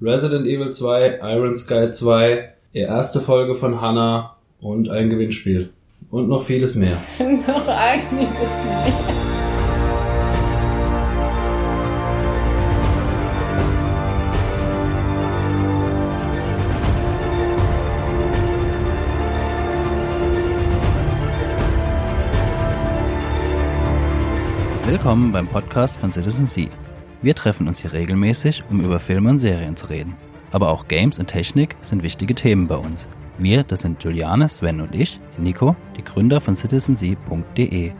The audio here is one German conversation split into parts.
Resident Evil 2, Iron Sky 2, die erste Folge von Hannah und ein Gewinnspiel. Und noch vieles mehr. noch einiges mehr. Willkommen beim Podcast von Citizen Sea. Wir treffen uns hier regelmäßig, um über Filme und Serien zu reden. Aber auch Games und Technik sind wichtige Themen bei uns. Wir, das sind Juliane, Sven und ich, Nico, die Gründer von citizensea.de.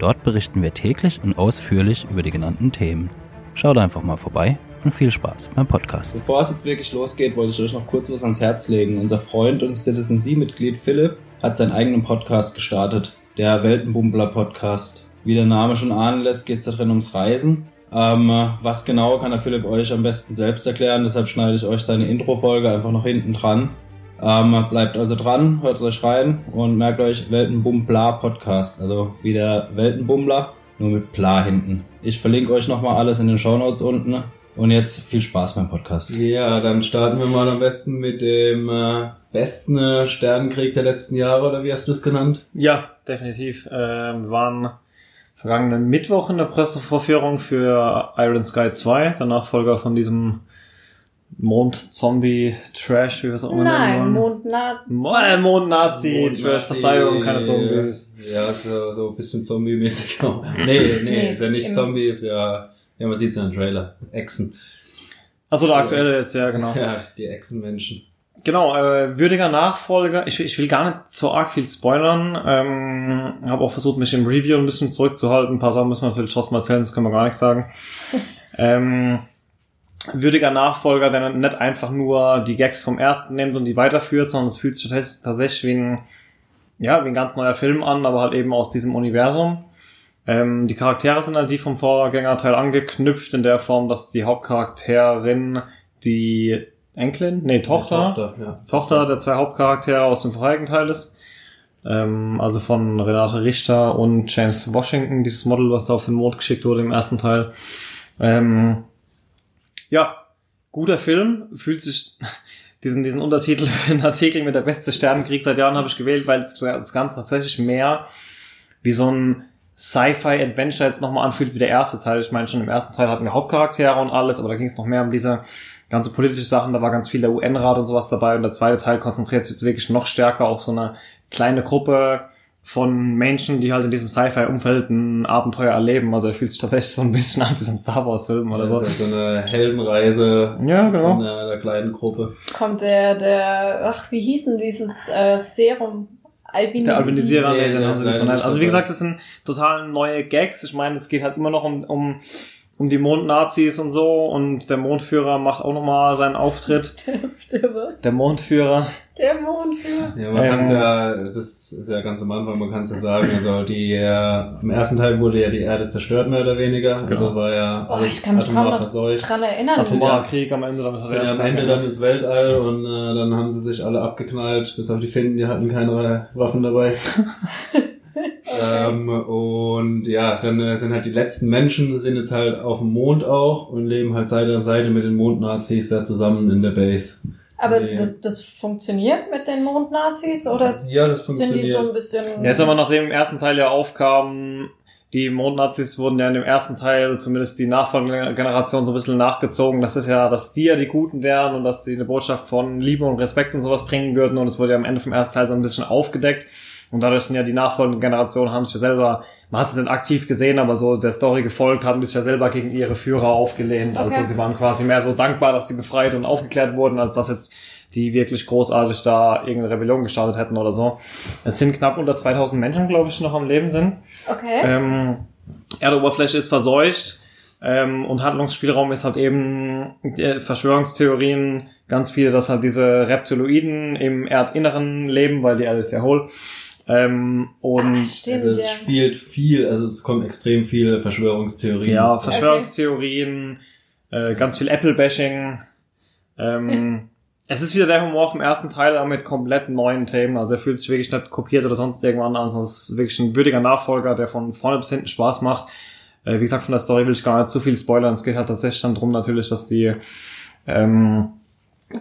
Dort berichten wir täglich und ausführlich über die genannten Themen. Schaut einfach mal vorbei und viel Spaß beim Podcast. Bevor es jetzt wirklich losgeht, wollte ich euch noch kurz was ans Herz legen. Unser Freund und Citizen Sea-Mitglied Philipp hat seinen eigenen Podcast gestartet, der Weltenbummler Podcast. Wie der Name schon ahnen lässt, geht es da drin ums Reisen. Ähm, was genau kann der Philipp euch am besten selbst erklären, deshalb schneide ich euch seine Intro-Folge einfach noch hinten dran. Ähm, bleibt also dran, hört es euch rein und merkt euch Weltenbummler Podcast, also wie der Weltenbummler, nur mit Pla hinten. Ich verlinke euch nochmal alles in den Shownotes unten. Und jetzt viel Spaß beim Podcast. Ja, dann starten wir mal am besten mit dem äh, besten äh, Sternenkrieg der letzten Jahre, oder wie hast du es genannt? Ja, definitiv. Ähm, waren vergangenen Mittwoch in der Pressevorführung für Iron Sky 2, der Nachfolger von diesem Mond-Zombie-Trash, wie wir es auch immer Nein, nennen wollen. Mond-Nazi. Mo Mond-Nazi-Trash, Mond-Nazi, Verzeihung, keine Zombies. Ja, so, so ein bisschen Zombie-mäßig auch. Nee, nee, Nee, ist ja nicht Zombie, ist ja, ja, man sieht's ja im Trailer. Echsen. Also der aktuelle jetzt, ja, genau. Ja, die Echsenmenschen. Genau, äh, würdiger Nachfolger. Ich, will- ich will gar nicht so arg viel spoilern. Ähm, habe auch versucht, mich im Review ein bisschen zurückzuhalten. Ein paar Sachen müssen wir natürlich trotzdem erzählen, das können wir gar nicht sagen. ähm, würdiger Nachfolger, der nicht einfach nur die Gags vom ersten nimmt und die weiterführt, sondern es fühlt sich tats- tatsächlich wie ein, ja, wie ein ganz neuer Film an, aber halt eben aus diesem Universum. Ähm, die Charaktere sind halt die vom Vorgängerteil angeknüpft in der Form, dass die Hauptcharakterin die Enkelin, nee, Tochter, Tochter, ja. Tochter der zwei Hauptcharaktere aus dem vorherigen Teil ist. Ähm, also von Renate Richter und James Washington, dieses Model, was da auf den Mond geschickt wurde im ersten Teil. Ähm, ja, guter Film, fühlt sich diesen, diesen Untertitel für den Artikel mit der beste Sternenkrieg seit Jahren habe ich gewählt, weil es das Ganze tatsächlich mehr wie so ein Sci-Fi-Adventure jetzt nochmal anfühlt wie der erste Teil. Ich meine, schon im ersten Teil hatten wir Hauptcharaktere und alles, aber da ging es noch mehr um diese ganze politische Sachen, da war ganz viel der UN-Rat und sowas dabei und der zweite Teil konzentriert sich wirklich noch stärker auf so eine kleine Gruppe von Menschen, die halt in diesem Sci-Fi-Umfeld ein Abenteuer erleben. Also er fühlt sich tatsächlich so ein bisschen an wie so ein Star Wars-Film oder so. Das ist ja so eine Heldenreise Ja, genau. von der, der kleinen Gruppe. Kommt der, der, ach, wie hieß denn dieses äh, Serum? Albinisierung. Der Albinisierer, Nee, nee, nicht Also wie gesagt, das sind total neue Gags. Ich meine, es geht halt immer noch um, um, um die Mondnazis und so und der Mondführer macht auch nochmal seinen Auftritt. Der was? Der Mondführer. Der Mondführer. Ja, man Ähm. kann's ja, das ist ja ganz am Anfang, man kann es ja sagen, also die, äh, im ersten Teil wurde ja die Erde zerstört, mehr oder weniger. Genau. Also war ja Oh, ich kann mich atomar verseucht. dran erinnern. Atomarer Krieg am Ende. Hat Sind er ja am Ende dann ins Weltall und äh, dann haben sie sich alle abgeknallt, bis auf die Finnen, die hatten keine Waffen dabei. ähm, und ja, dann äh, sind halt die letzten Menschen, sind jetzt halt auf dem Mond auch und leben halt Seite an Seite mit den Mondnazis da zusammen in der Base. Aber Nee. das, das funktioniert mit den Mondnazis oder Ja, das sind die funktioniert. so ein bisschen... Ja, ist aber nachdem im ersten Teil ja aufkam, die Mondnazis wurden ja in dem ersten Teil, zumindest die nachfolgende Generation, so ein bisschen nachgezogen. Das ist ja, dass die ja die Guten wären und dass sie eine Botschaft von Liebe und Respekt und sowas bringen würden. Und es wurde ja am Ende vom ersten Teil so ein bisschen aufgedeckt. Und dadurch sind ja die nachfolgenden Generationen, haben sich ja selber, man hat es nicht aktiv gesehen, aber so der Story gefolgt, haben sich ja selber gegen ihre Führer aufgelehnt. Also Okay. sie waren quasi mehr so dankbar, dass sie befreit und aufgeklärt wurden, als dass jetzt die wirklich großartig da irgendeine Rebellion gestartet hätten oder so. Es sind knapp unter 2000 Menschen, glaube ich, noch am Leben sind. Okay. Ähm, Erdoberfläche ist verseucht ähm, und Handlungsspielraum ist halt eben äh, Verschwörungstheorien, ganz viele, dass halt diese Reptiloiden im Erdinneren leben, weil die Erde ist ja hohl. Ähm, und Ah, stimmt, Also es ja. spielt viel, also es kommen extrem viele Verschwörungstheorien. ja, Verschwörungstheorien, äh, ganz viel Apple-Bashing. Ähm, es ist wieder der Humor vom ersten Teil, aber mit komplett neuen Themen. Also er fühlt sich wirklich nicht kopiert oder sonst irgendwann an, sondern es ist wirklich ein würdiger Nachfolger, der von vorne bis hinten Spaß macht. Äh, wie gesagt, von der Story will ich gar nicht zu viel spoilern. Es geht halt tatsächlich dann drum natürlich, dass die ähm,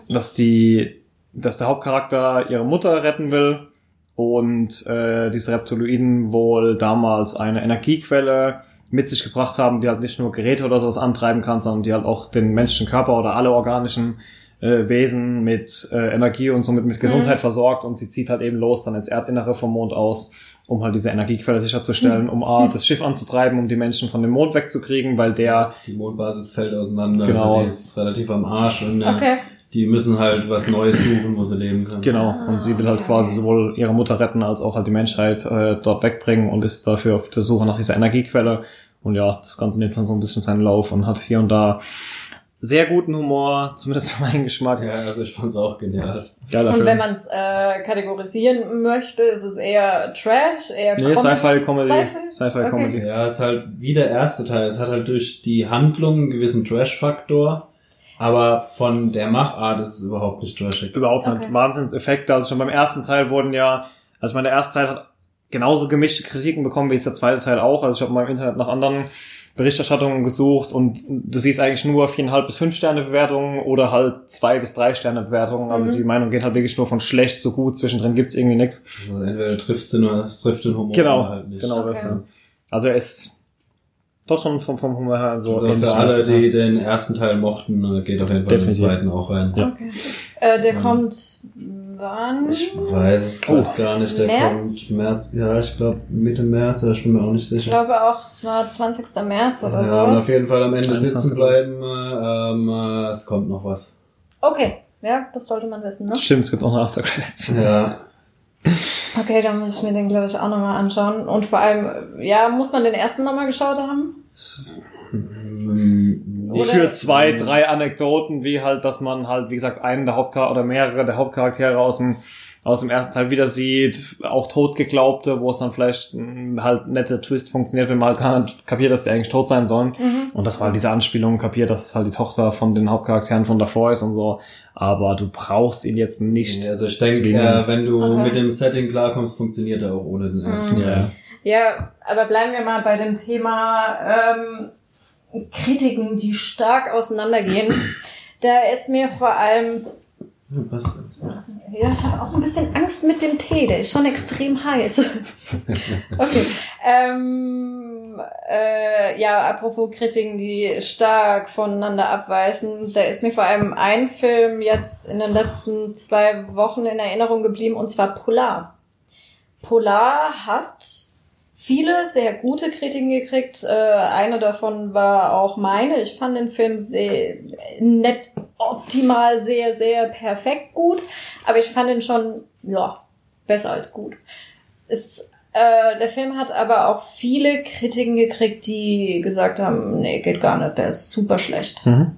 dass die, dass der Hauptcharakter ihre Mutter retten will und äh, diese Reptiloiden wohl damals eine Energiequelle mit sich gebracht haben, die halt nicht nur Geräte oder sowas antreiben kann, sondern die halt auch den menschlichen Körper oder alle organischen äh, Wesen mit äh, Energie und somit mit Gesundheit Mhm. versorgt und sie zieht halt eben los dann ins Erdinnere vom Mond aus, um halt diese Energiequelle sicherzustellen, um A, das Schiff anzutreiben, um die Menschen von dem Mond wegzukriegen, weil der Die Mondbasis fällt auseinander, Genau. also die ist relativ am Arsch und äh, Okay. Die müssen halt was Neues suchen, wo sie leben können. Genau, und sie will halt quasi sowohl ihre Mutter retten als auch halt die Menschheit äh, dort wegbringen und ist dafür auf der Suche nach dieser Energiequelle. Und ja, das Ganze nimmt dann so ein bisschen seinen Lauf und hat hier und da sehr guten Humor, zumindest für meinen Geschmack. Ja, also ich fand's auch genial. Geiler Und Film. wenn man es äh, kategorisieren möchte, ist es eher Trash, eher nee, Sci-Fi-Comedy. Sci-Fi? Sci-Fi-Comedy. Okay. Ja, ist halt wie der erste Teil. Es hat halt durch die Handlung einen gewissen Trash-Faktor, aber von der Machart ist es überhaupt nicht trashig. Überhaupt nicht. Okay. Wahnsinnseffekte. Also schon beim ersten Teil wurden ja, also ich meine, der erste Teil hat genauso gemischte Kritiken bekommen wie jetzt der zweite Teil auch. Also ich habe mal im Internet nach anderen Berichterstattungen gesucht und du siehst eigentlich nur viereinhalb bis fünf Sterne Bewertungen oder halt zwei bis drei Sterne Bewertungen. Also Mhm. die Meinung geht halt wirklich nur von schlecht zu gut. Zwischendrin gibt's irgendwie nichts. Also entweder triffst du nur, es trifft den Humor Genau, oder halt nicht. genau Okay. das. Also er ist doch schon vom, vom Humor her so Also für alle, die den ersten Teil mochten, äh, geht auf jeden Fall Definitiv. den zweiten auch rein. Ja. Okay. Äh, der Mhm. kommt wann? Ich weiß es gerade Oh. gar nicht. Der März? kommt März, ja, ich glaube Mitte März, aber ich bin mir auch nicht Ich sicher. glaube auch, es war 20. März oder ja, und so. auf jeden Fall am Ende 21. sitzen bleiben. äh, Ähm, äh, es kommt noch was. Okay, ja, das sollte man wissen, ne? Stimmt, es gibt auch eine After Credits. Ja, Okay, dann muss ich mir den, glaube ich, auch nochmal anschauen. Und vor allem, ja, muss man den ersten nochmal geschaut haben? Oder- für zwei, drei Anekdoten, wie halt, dass man halt, wie gesagt, einen der Hauptcharaktere oder mehrere der Hauptcharaktere aus dem aus dem ersten Teil wieder sieht, auch tot geglaubte, wo es dann vielleicht mh, halt nette Twist funktioniert, wenn man halt gar nicht kapiert, dass sie eigentlich tot sein sollen. Mhm. Und das war halt diese Anspielung, kapiert, dass es halt die Tochter von den Hauptcharakteren von davor ist und so. Aber du brauchst ihn jetzt nicht. also ich denke, äh, wenn du Okay. mit dem Setting klarkommst, funktioniert er auch ohne den ersten Mhm. Teil. Ja, aber bleiben wir mal bei dem Thema ähm, Kritiken, die stark auseinandergehen. Da ist mir vor allem, Ja, passt alles. Ja, ich habe auch ein bisschen Angst mit dem Tee, der ist schon extrem heiß. okay. Ähm, äh, ja, apropos Kritiken, die stark voneinander abweichen, da ist mir vor allem ein Film jetzt in den letzten zwei Wochen in Erinnerung geblieben, und zwar Polar. Polar hat viele sehr gute Kritiken gekriegt. Äh, eine davon war auch meine. Ich fand den Film sehr nett, optimal, sehr, sehr perfekt gut. Aber ich fand ihn schon, ja, besser als gut. Es, äh, der Film hat aber auch viele Kritiken gekriegt, die gesagt haben, nee, geht gar nicht, der ist super schlecht. Mhm.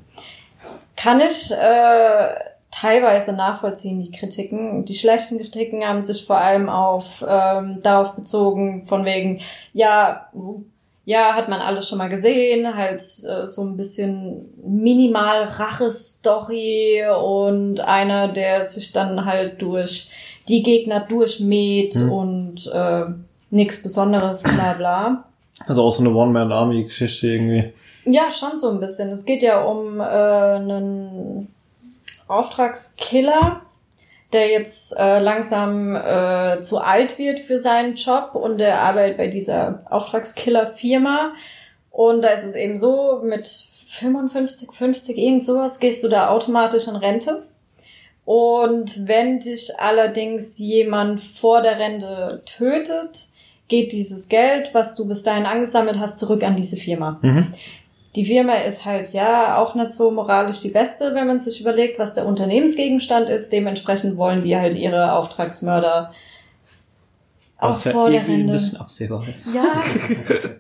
Kann ich äh, teilweise nachvollziehen, die Kritiken. Die schlechten Kritiken haben sich vor allem auf ähm, darauf bezogen, von wegen, ja, ja, hat man alles schon mal gesehen, halt äh, so ein bisschen minimal Rache-Story und einer, der sich dann halt durch die Gegner durchmäht Hm. und äh, nichts Besonderes, bla bla. Also auch so eine One-Man-Army-Geschichte irgendwie. Ja, schon so ein bisschen. Es geht ja um äh, einen Auftragskiller, der jetzt äh, langsam äh, zu alt wird für seinen Job und der arbeitet bei dieser Auftragskiller-Firma. Und da ist es eben so, mit 55, 50, irgend sowas, gehst du da automatisch in Rente. Und wenn dich allerdings jemand vor der Rente tötet, geht dieses Geld, was du bis dahin angesammelt hast, zurück an diese Firma. Mhm. Die Firma ist halt ja auch nicht so moralisch die beste, wenn man sich überlegt, was der Unternehmensgegenstand ist. Dementsprechend wollen die halt ihre Auftragsmörder auch Was ja vor der ein Rente bisschen absehbar ist. ja,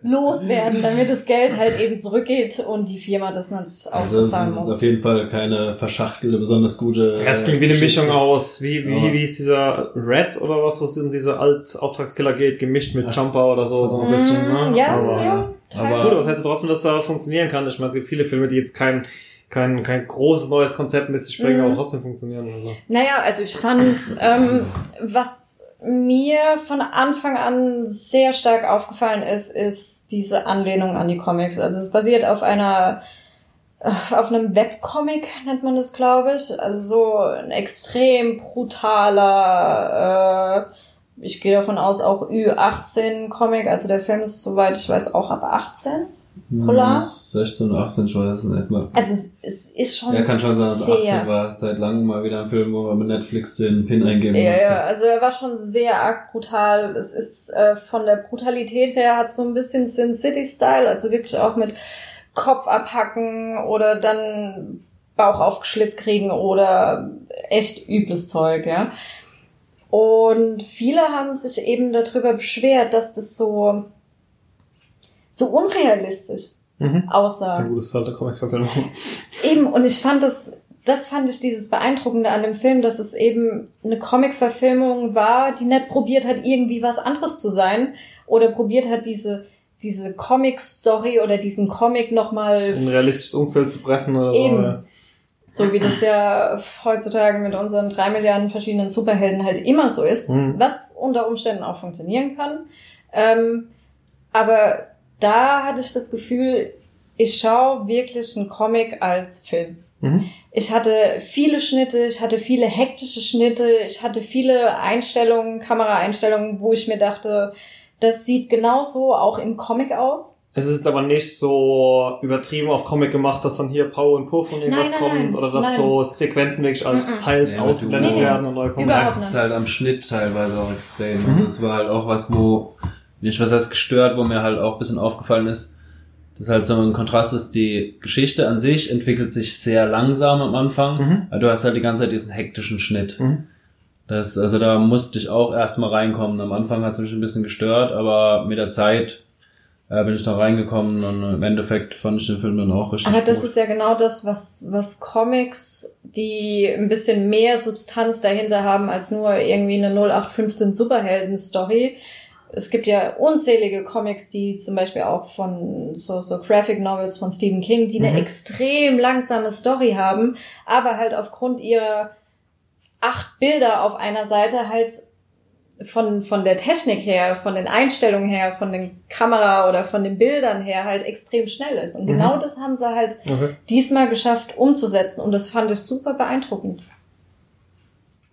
loswerden, damit das Geld halt eben zurückgeht und die Firma das nicht Also es ausbezahlen ist auf muss. jeden Fall keine verschachtelte, besonders gute. Ja, es klingt wie eine Geschichte. Mischung aus, wie, wie, Ja. wie ist dieser Red oder was, was um diese Alt-Auftragskiller geht, gemischt mit Jumper oder so, so ein bisschen, Mm, ne? Ja, aber, ja. Aber-. Gut, aber das heißt trotzdem, dass da funktionieren kann. Ich meine, es gibt viele Filme, die jetzt kein, kein, kein großes neues Konzept mit sich bringen, Mhm. aber trotzdem funktionieren. Also. Naja, also ich fand, ähm, was mir von Anfang an sehr stark aufgefallen ist, ist diese Anlehnung an die Comics. Also es basiert auf einer auf einem Webcomic nennt man das, glaube ich. Also so ein extrem brutaler, äh, ich gehe davon aus, auch Ü18-Comic. Also der Film ist, soweit ich weiß, auch ab 18. Polar? 16 oder 18, ich weiß es nicht mehr. Also es, es ist schon Ja, kann schon sein, dass sehr, 18 war. Seit langem mal wieder ein Film, wo man mit Netflix den Pin eingeben Ja, musste. ja, also er war schon sehr arg brutal. Es ist äh, von der Brutalität her hat so ein bisschen Sin City Style, also wirklich auch mit Kopf abhacken oder dann Bauch aufgeschlitzt kriegen oder echt übles Zeug, ja. Und viele haben sich eben darüber beschwert, dass das so so unrealistisch Mhm. Ja aussah. gut, das ist halt eine Comic-Verfilmung. Eben, und ich fand das, das fand ich dieses Beeindruckende an dem Film, dass es eben eine Comic-Verfilmung war, die nicht probiert hat, irgendwie was anderes zu sein oder probiert hat, diese, diese Comic-Story oder diesen Comic nochmal In ein realistisches Umfeld zu pressen oder Eben. so wie das ja heutzutage mit unseren drei Milliarden verschiedenen Superhelden halt immer so ist, Mhm. was unter Umständen auch funktionieren kann. Ähm, aber da hatte ich das Gefühl, ich schaue wirklich einen Comic als Film. so. Mhm. Ich hatte viele Schnitte, ich hatte viele hektische Schnitte, ich hatte viele Einstellungen, Kameraeinstellungen, wo ich mir dachte, das sieht genauso auch im Comic aus. Es ist aber nicht so übertrieben auf Comic gemacht, dass dann hier Pow und Puff und irgendwas Nein, nein, kommt nein, oder dass nein. so Sequenzen wirklich als Mhm. Teils Ja, aber du- ausgeblendet Nee, nee. werden und neu kommen. Überhaupt merkst halt am Schnitt teilweise auch extrem. Mhm. Das war halt auch was, wo mich was heißt gestört, wo mir halt auch ein bisschen aufgefallen ist, dass halt so ein Kontrast ist, die Geschichte an sich entwickelt sich sehr langsam am Anfang. Mhm. weil Du hast halt die ganze Zeit diesen hektischen Schnitt. Mhm. Das, also da musste ich auch erstmal reinkommen. Am Anfang hat es mich ein bisschen gestört, aber mit der Zeit äh, bin ich da reingekommen und im Endeffekt fand ich den Film dann auch richtig Aber das gut. ist ja genau das, was, was Comics, die ein bisschen mehr Substanz dahinter haben als nur irgendwie eine 0815 Superhelden-Story. Es gibt ja unzählige Comics, die zum Beispiel auch von so, so Graphic Novels von Stephen King, die eine Mhm. extrem langsame Story haben, aber halt aufgrund ihrer acht Bilder auf einer Seite halt von, von der Technik her, von den Einstellungen her, von den Kamera oder von den Bildern her halt extrem schnell ist. Und Mhm. genau das haben sie halt Okay. diesmal geschafft umzusetzen und das fand ich super beeindruckend.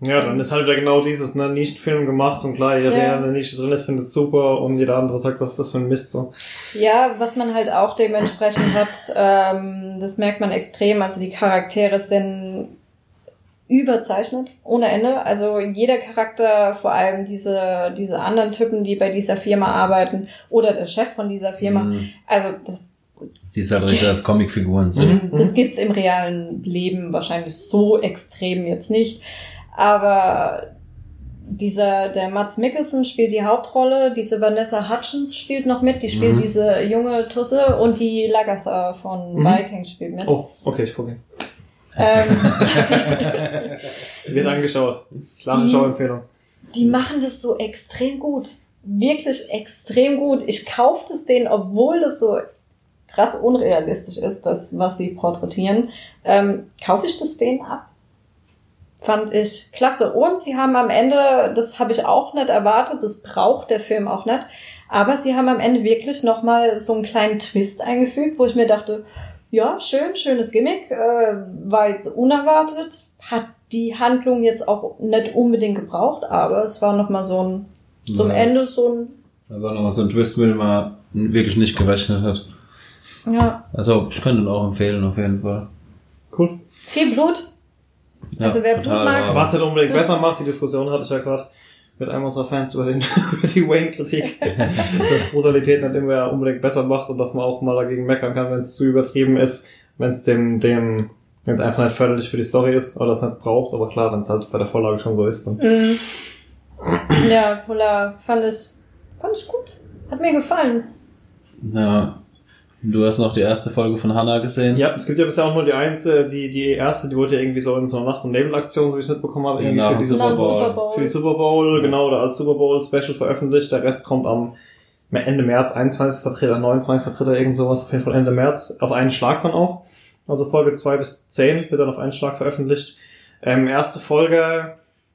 Ja, dann ist halt wieder genau dieses, ne, Nischenfilm gemacht und klar, jeder, Ja. der in der Nische drin ist, findet super und jeder andere sagt, was ist das für ein Mist, so. Ja, was man halt auch dementsprechend hat, ähm, das merkt man extrem. Also die Charaktere sind überzeichnet, ohne Ende. Also jeder Charakter, vor allem diese, diese anderen Typen, die bei dieser Firma arbeiten oder der Chef von dieser Firma, Mhm. also das Siehst halt richtig, dass Comicfiguren sind. Mhm. Das gibt's im realen Leben wahrscheinlich so extrem jetzt nicht. Aber dieser, der Mats Mikkelsen spielt die Hauptrolle, diese Vanessa Hutchins spielt noch mit, die spielt Mhm. diese junge Tusse und die Lagatha von Mhm. Vikings spielt mit. Oh, okay, ich gucke. Ähm, Wird angeschaut. Klare Die- Schauempfehlung. die machen das so extrem gut. Wirklich extrem gut. Ich kaufe das denen, obwohl das so krass unrealistisch ist, das, was sie porträtieren, ähm, kaufe ich das denen ab. Fand ich klasse. Und sie haben am Ende, das habe ich auch nicht erwartet, das braucht der Film auch nicht, aber sie haben am Ende wirklich nochmal so einen kleinen Twist eingefügt, wo ich mir dachte, ja, schön, schönes Gimmick, äh, war jetzt unerwartet, hat die Handlung jetzt auch nicht unbedingt gebraucht, aber es war nochmal so ein, zum Ja. Ende so ein, Da war nochmal so ein Twist, mit dem man wirklich nicht gerechnet hat. ja, Also ich könnte ihn auch empfehlen, auf jeden Fall. Cool. viel Blut. Ja, Also wer Blut mag- Was nicht unbedingt besser macht, die Diskussion hatte ich ja gerade mit einem unserer Fans über, den, über die Wayne-Kritik, dass Brutalität nicht immer unbedingt besser macht und dass man auch mal dagegen meckern kann, wenn es zu übertrieben ist, wenn es dem, dem, wenn es einfach nicht förderlich für die Story ist oder es nicht braucht, aber klar, wenn es halt bei der Vorlage schon so ist, dann. Mhm. Ja, Polar fand ich, fand ich gut. Hat mir gefallen. Ja. Du hast noch die erste Folge von Hannah gesehen? Ja, es gibt ja bisher auch nur die einzige, die, die erste, die wurde ja irgendwie so in so einer Nacht- und Nebelaktion, so wie ich es mitbekommen habe, irgendwie nach für dieses Super Bowl. Super Bowl. für die Super Bowl, Ja. genau, oder als Super Bowl Special veröffentlicht. Der Rest kommt am Ende März, 21.3., 29.3., irgend sowas, auf jeden Fall Ende März, auf einen Schlag dann auch. Also Folge 2 bis 10 wird dann auf einen Schlag veröffentlicht. Ähm, erste Folge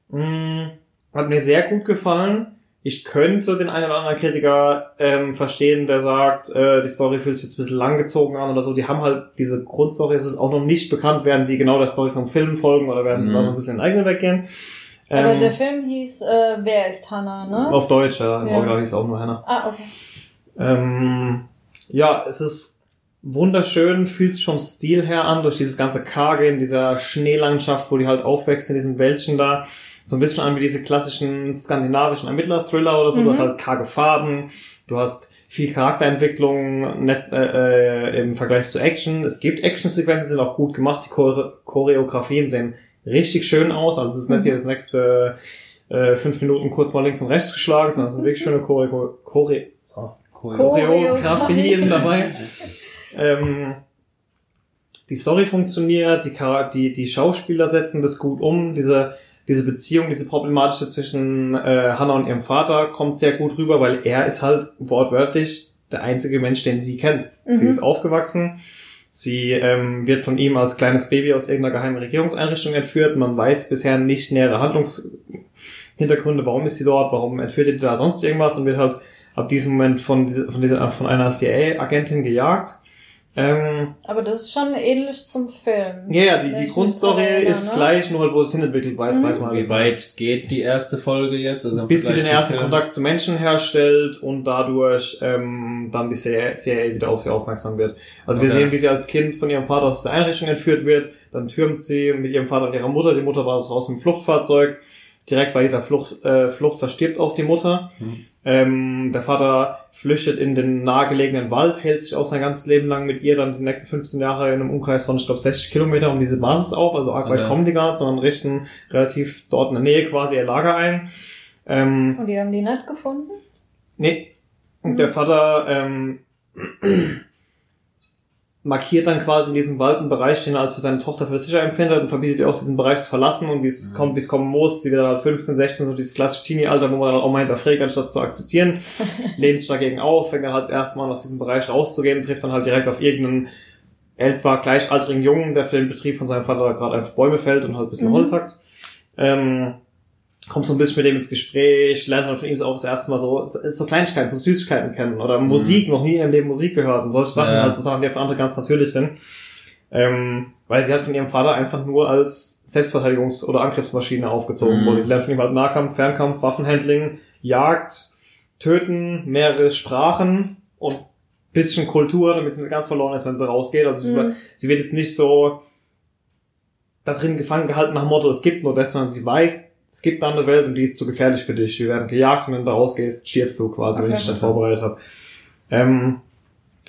mh, hat mir sehr gut gefallen. Ich könnte den einen oder anderen Kritiker ähm, verstehen, der sagt, äh, die Story fühlt sich jetzt ein bisschen langgezogen an oder so. Die haben halt diese Grundstory, es ist auch noch nicht bekannt, werden die genau der Story vom Film folgen oder werden sie Mhm. da so ein bisschen in den eigenen Weg gehen. Aber Ähm, der Film hieß äh, Wer ist Hannah, ne? auf Deutsch, ja. Im Ja. Original hieß es auch nur Hannah. Ah, okay. Ähm, ja, es ist wunderschön, fühlt sich vom Stil her an, durch dieses ganze Karge in dieser Schneelandschaft, wo die halt aufwächst in diesen Wäldchen da. So ein bisschen an wie diese klassischen skandinavischen Ermittler-Thriller oder so. Mhm. Du hast halt karge Farben, du hast viel Charakterentwicklung Netz, äh, äh, im Vergleich zu Action. Es gibt Actionsequenzen, sind auch gut gemacht. Die Chore Choreografien sehen richtig schön aus. Also es ist nicht Mhm. hier das nächste äh, fünf Minuten kurz mal links und rechts geschlagen, sondern es sind wirklich schöne Chore Chore so. Choreografien dabei. Ähm, die Story funktioniert, die, die, die Schauspieler setzen das gut um, diese, diese Beziehung, diese problematische zwischen äh, Hannah und ihrem Vater kommt sehr gut rüber, weil er ist halt wortwörtlich der einzige Mensch, den sie kennt. Sie Mhm. ist aufgewachsen, sie ähm, wird von ihm als kleines Baby aus irgendeiner geheimen Regierungseinrichtung entführt, man weiß bisher nicht nähere Handlungshintergründe, warum ist sie dort, warum entführt ihr da sonst irgendwas und wird halt ab diesem Moment von, dieser, von, dieser, von einer CIA-Agentin gejagt. Ähm, Aber das ist schon ähnlich zum Film. ja, ja, die, die Grundstory erinnere, ist ne? gleich, nur halt, wo es hinentwickelt weiß, Mhm. weiß man alles Wie weit geht die erste Folge jetzt? Also bis sie den ersten Film? Kontakt zu Menschen herstellt und dadurch ähm, dann die CIA, CIA wieder auf sie aufmerksam wird. Also wir Okay. sehen, wie sie als Kind von ihrem Vater aus der Einrichtung entführt wird, dann türmt sie mit ihrem Vater und ihrer Mutter, die Mutter war draußen im Fluchtfahrzeug, direkt bei dieser Flucht, äh, Flucht verstirbt auch die Mutter. Mhm. Ähm, der Vater flüchtet in den nahegelegenen Wald, hält sich auch sein ganzes Leben lang mit ihr dann die nächsten 15 Jahre in einem Umkreis von, ich glaube, 60 Kilometer um diese Basis auf, also arg weit kommen die gar nicht, sondern richten relativ dort in der Nähe quasi ihr Lager ein. Ähm, Und die haben die nicht gefunden? Nee. Und Mhm. der Vater ähm, markiert dann quasi in diesem Wald einen Bereich, den er als für seine Tochter für sicher empfindet und verbietet ihr auch diesen Bereich zu verlassen und wie es Mhm. kommt, wie es kommen muss. Sie wird dann halt 15, 16, so dieses klassische Teenie-Alter, wo man dann auch mal hinterfragt, anstatt zu akzeptieren, lehnt sich dagegen auf, fängt dann halt das erste Mal aus diesem Bereich rauszugehen, trifft dann halt direkt auf irgendeinen etwa gleichaltrigen Jungen, der für den Betrieb von seinem Vater gerade einfach Bäume fällt und halt ein bisschen Mhm. Holz hackt. Ähm, kommt so ein bisschen mit dem ins Gespräch, lernt dann von ihm auch das erste Mal so, so Kleinigkeiten, so Süßigkeiten kennen oder Musik, noch nie in ihrem Leben Musik gehört und solche Sachen, Ja. halt so Sachen, die für andere ganz natürlich sind. Ähm, weil sie halt von ihrem Vater einfach nur als Selbstverteidigungs- oder Angriffsmaschine aufgezogen Mhm. wurde. Die lernt von ihm halt Nahkampf, Fernkampf, Waffenhandling, Jagd, Töten, mehrere Sprachen und bisschen Kultur, damit sie nicht ganz verloren ist, wenn sie rausgeht. Also sie, Mhm. sie wird jetzt nicht so da drin gefangen gehalten nach dem Motto, es gibt nur das, sondern sie weiß, es gibt eine andere Welt und die ist zu gefährlich für dich. Wir werden gejagt und wenn du da rausgehst, stirbst du quasi, wenn Okay. ich dich nicht vorbereitet habe. Ähm,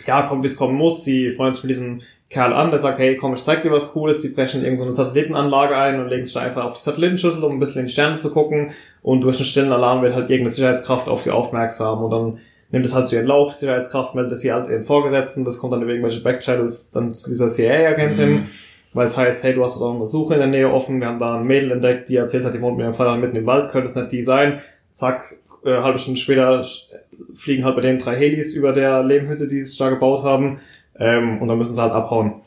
ja, kommt wie es kommen muss. Sie freuen sich mit diesem Kerl an, der sagt, hey, komm, ich zeig dir was Cooles. Die brechen irgend so eine Satellitenanlage ein und legen sich da einfach auf die Satellitenschüssel, um ein bisschen in die Sterne zu gucken. Und durch einen stillen Alarm wird halt irgendeine Sicherheitskraft auf sie aufmerksam und dann nimmt es halt zu ihren Lauf, die Sicherheitskraft meldet es sie halt ihren Vorgesetzten, das kommt dann über irgendwelche Backchannels dann zu dieser CIA-Agentin, Mhm. Weil es heißt, hey, du hast doch eine Suche in der Nähe offen, wir haben da ein Mädel entdeckt, die erzählt hat, die wohnt mit ihrem Vater mitten im Wald, könnte es nicht die sein. Zack, äh, halbe Stunde später fliegen halt bei denen drei Helis über der Lehmhütte, die sie da gebaut haben, ähm, und dann müssen sie halt abhauen.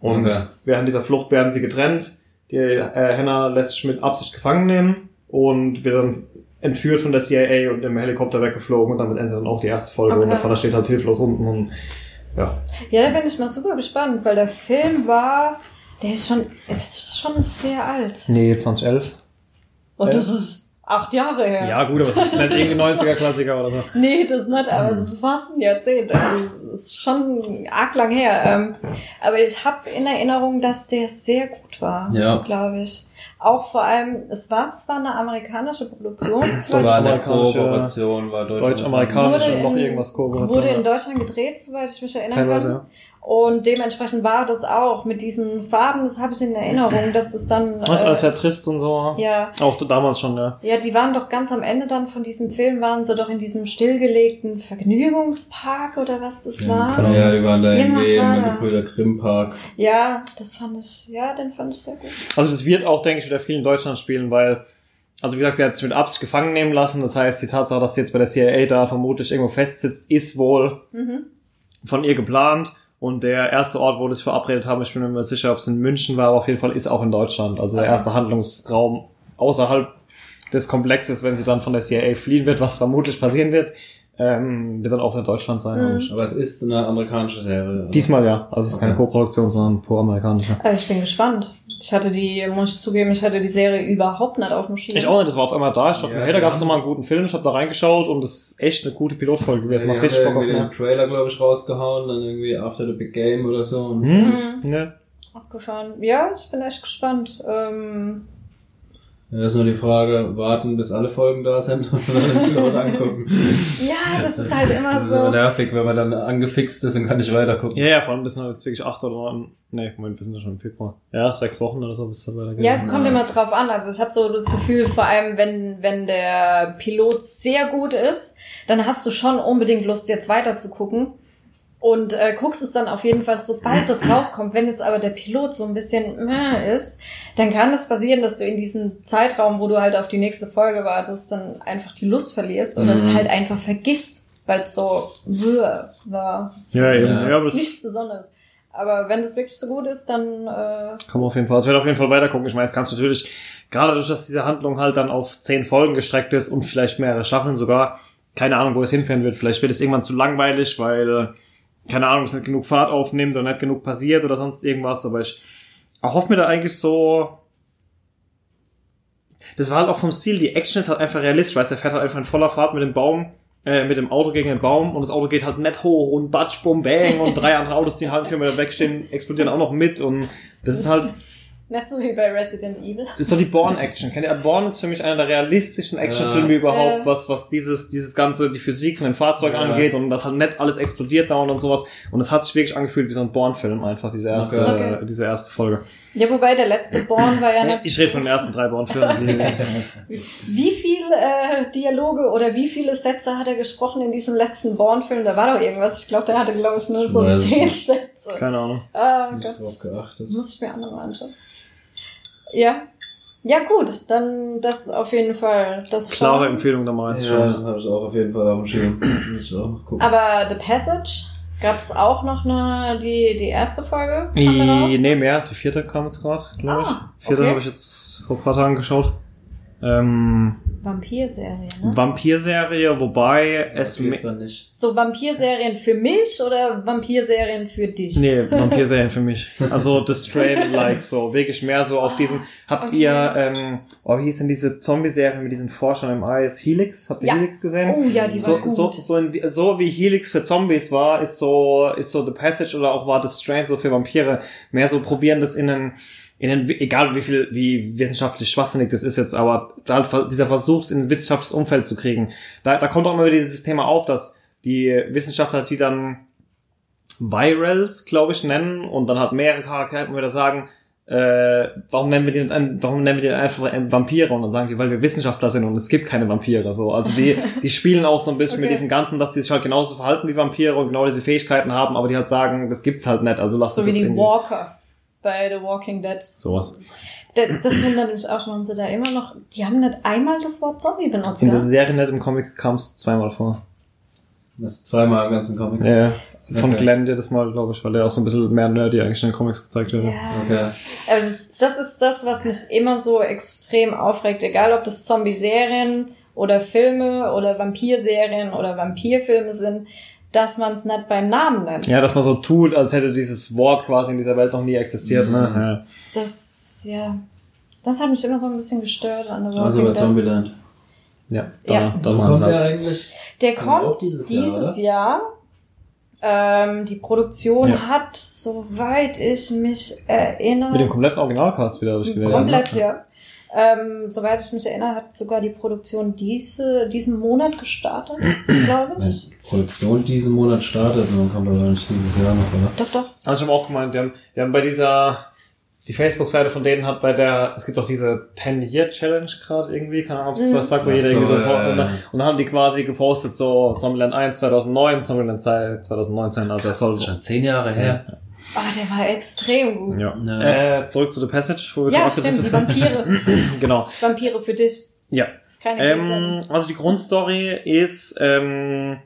Und Okay. während dieser Flucht werden sie getrennt. Die äh, Hannah lässt sich mit Absicht gefangen nehmen und wird dann entführt von der CIA und im Helikopter weggeflogen und damit endet dann auch die erste Folge Okay. und der Vater steht halt hilflos unten und ja. Ja, da bin ich mal super gespannt, weil der Film war, der ist schon, es ist schon sehr alt. Nee, 2011. Und das ist acht Jahre her. Ja, gut, aber es ist nicht irgendein 90er-Klassiker oder so. Nee, das nicht, aber es ist fast ein Jahrzehnt. Also es ist schon arg lang her. Ähm, aber ich habe in Erinnerung, dass der sehr gut war, Ja. glaube ich. Auch vor allem, es war zwar eine amerikanische Produktion, Das war eine Deutsch-amerikanische- Kooperation, war deutsch Deutsch-amerikanisch Wurde und noch irgendwas Kooperation. wurde in Deutschland gedreht, soweit ich mich erinnern Teilweise, kann. ja. Und dementsprechend war das auch mit diesen Farben, das habe ich in Erinnerung, dass das dann... Das ist alles sehr trist und so. ja, Auch damals schon, ja. Ja, die waren doch ganz am Ende dann von diesem Film, waren sie doch in diesem stillgelegten Vergnügungspark oder was das war. Ja, ja, die waren da Irgendwas irgendwie war im. Gebrüder Grimm Park. Ja, das fand ich, ja, den fand ich sehr gut. Also es wird auch, denke ich, wieder viel in Deutschland spielen, weil, also wie gesagt, sie hat sich mit Absicht gefangen nehmen lassen. Das heißt, die Tatsache, dass sie jetzt bei der CIA da vermutlich irgendwo festsitzt, ist wohl Mhm. von ihr geplant. Und der erste Ort, wo sich verabredet haben, ich bin mir nicht mehr sicher, ob es in München war, aber auf jeden Fall ist auch in Deutschland. Also der Okay. erste Handlungsraum außerhalb des Komplexes, wenn sie dann von der CIA fliehen wird, was vermutlich passieren wird, ähm, wird dann auch in Deutschland sein. Mhm. Aber es ist eine amerikanische Serie. Diesmal ja. Also es ist keine. Co-Produktion, sondern pur amerikanische. Aber ich bin gespannt. Ich hatte die, muss ich zugeben, ich hatte die Serie überhaupt nicht auf dem Schirm. Ich auch nicht, das war auf einmal da. Ich dachte Ja, mir, hey, da ja. gab es nochmal einen guten Film. Ich habe da reingeschaut und das ist echt eine gute Pilotfolge gewesen. Die Macht haben richtig Bock auf irgendwie den mehr. Trailer, glaube ich, rausgehauen, dann irgendwie After the Big Game oder so. Und Hm? Mhm. Ne? Abgefahren. Ja, ich bin echt gespannt. Ähm, Ja, ist nur die Frage, warten bis alle Folgen da sind und dann den Pilot angucken. ja, das ist halt immer Das ist immer so. nervig, wenn man dann angefixt ist und kann nicht weiter gucken. Ja, ja, vor allem das sind jetzt wirklich acht oder neun. Nee, Moment, wir sind ja schon im Februar. Ja, sechs Wochen oder so, bis es dann weitergeht. Ja, es kommt immer drauf an. Also ich habe so das Gefühl, vor allem wenn, wenn der Pilot sehr gut ist, dann hast du schon unbedingt Lust, jetzt weiter zu gucken. Und äh, guckst es dann auf jeden Fall, sobald das rauskommt. Wenn jetzt aber der Pilot so ein bisschen meh ist, dann kann es passieren, dass du in diesem Zeitraum, wo du halt auf die nächste Folge wartest, dann einfach die Lust verlierst oder es Mhm. halt einfach vergisst, weil es so bäh war. Ja, eben. Ja. Aber Nichts Besonderes. Aber wenn es wirklich so gut ist, dann äh, kann man auf jeden Fall. Ich werde auf jeden Fall weiter gucken. Ich meine, jetzt kannst du natürlich, gerade dadurch, dass diese Handlung halt dann auf zehn Folgen gestreckt ist und vielleicht mehrere Staffeln sogar, keine Ahnung, wo es hinführen wird. Vielleicht wird es irgendwann zu langweilig, weil, äh, keine Ahnung, es nicht genug Fahrt aufnimmt oder nicht genug passiert oder sonst irgendwas. Aber ich erhoffe mir da eigentlich so, das war halt auch vom Stil, die Action ist halt einfach realistisch, weil er fährt halt einfach in voller Fahrt mit dem Baum, äh, mit dem Auto gegen den Baum und das Auto geht halt nicht hoch und batsch, bum, bang und drei andere Autos, die einen halben Kilometer wegstehen, explodieren auch noch mit und das ist halt, nicht so wie bei Resident Evil. das ist so die Born-Action. Kennt ihr? Born ist für mich einer der realistischen Actionfilme Ja. überhaupt, Ja. was, was dieses, dieses ganze, die Physik von dem Fahrzeug Ja. angeht und das halt nicht alles explodiert dauernd und sowas und es hat sich wirklich angefühlt wie so ein Born-Film einfach, diese erste, Okay. Okay. diese erste Folge. Ja, wobei der letzte Born war ja nicht. Ich rede von den ersten drei Born-Filmen. die- Wie viel äh, Dialoge oder wie viele Sätze hat er gesprochen in diesem letzten Born-Film? Da war doch irgendwas. Ich glaube, der hatte, glaube ich, nur so zehn nicht. Sätze. Keine Ahnung. Ah, Nicht Gott. drauf geachtet. Muss ich mir auch nochmal anschauen. Ja. Ja, gut. Dann das auf jeden Fall. Das Klare schauen. Empfehlung da mal Ja, das habe ich auch auf jeden Fall auf dem Schirm. Muss ich auch noch gucken. Aber The Passage gab es auch noch eine, die, die erste Folge. I, nee, mehr. Die vierte kam jetzt gerade, glaube Ah, ich. Vierte okay. habe ich jetzt vor ein paar Tagen geschaut. Ähm, Vampirserie, ne? Vampirserie, wobei es... Nicht. So Vampirserien für mich oder Vampirserien für dich? Nee, Vampirserien für mich. Also das Strain like so, wirklich mehr so auf diesen. Habt Okay. ihr, ähm, oh, wie hieß denn diese Zombie-Serie mit diesen Forschern im Eis? Helix? Habt ihr Ja. Helix gesehen? Oh ja, die war so, gut. so, so, in, so wie Helix für Zombies war, ist so, ist so The Passage oder auch war das Strain so für Vampire. Mehr so probieren das in einen, in einen, egal wie viel, wie wissenschaftlich schwachsinnig das ist jetzt, aber da halt dieser Versuch, es in ein wissenschaftliches Umfeld zu kriegen. Da, da kommt auch immer wieder dieses Thema auf, dass die Wissenschaftler, die dann Virals, glaube ich, nennen und dann hat mehrere Charaktere immer wieder sagen, äh, warum nennen wir den, warum nennen wir den einfach Vampire? Und dann sagen die, weil wir Wissenschaftler sind und es gibt keine Vampire. So, also die, die spielen auch so ein bisschen mit Okay. diesem Ganzen, dass die sich halt genauso verhalten wie Vampire und genau diese Fähigkeiten haben, aber die halt sagen, das gibt's halt nicht. Also lass So uns wie das die irgendwie- Walker bei The Walking Dead. Sowas. Da- Das wundert mich auch, warum sie da immer noch. Die haben nicht einmal das Wort Zombie benutzt, In der? Serie nicht, im Comic kam es zweimal vor. Das ist zweimal im ganzen Comic. Ja. Von Okay. Glenn jedes Mal, glaube ich, weil der auch so ein bisschen mehr nerdy eigentlich in den Comics gezeigt wird. Ja. Okay. Also das- das ist das, was mich immer so extrem aufregt, egal ob das Zombie-Serien oder Filme oder Vampir-Serien oder Vampirfilme sind, dass man es nicht beim Namen nennt. Ja, dass man so tut, als hätte dieses Wort quasi in dieser Welt noch nie existiert. Mhm. Ne? Das, ja, das hat mich immer so ein bisschen gestört an Also Walking bei Dead. Zombieland. Ja, ja Ja. da, da kommt sie der eigentlich? Der Kommt dieses, dieses Jahr, Jahr. Ähm, die Produktion Ja. hat, soweit ich mich erinnere, Mit dem kompletten Originalcast wieder, habe ich gelesen. komplett, ne? ja. Ähm, soweit ich mich erinnere, hat sogar die Produktion diese, diesen Monat gestartet, glaube ich. die Produktion diesen Monat startet, dann kommt aber nicht dieses Jahr noch, oder? Doch, doch. Also ich habe auch gemeint, die haben, die haben bei dieser, die Facebook-Seite von denen hat bei der, es gibt doch diese 10-Year-Challenge gerade irgendwie, keine Ahnung, ob es Mhm. was sagt, wo jeder so, irgendwie so, ja, ja, und, ja. dann, und dann haben die quasi gepostet so Zombieland 1 2009, Zombieland 2 2019, also das soll so. zehn Jahre her. Ah, der war extrem gut. Ja. Ja. Äh, zurück zu The Passage, wo wir Ja, stimmt, die sind. Vampire. genau. Vampire für dich. Ja. Keine Ähm, ähm, also die Grundstory ist, ähm,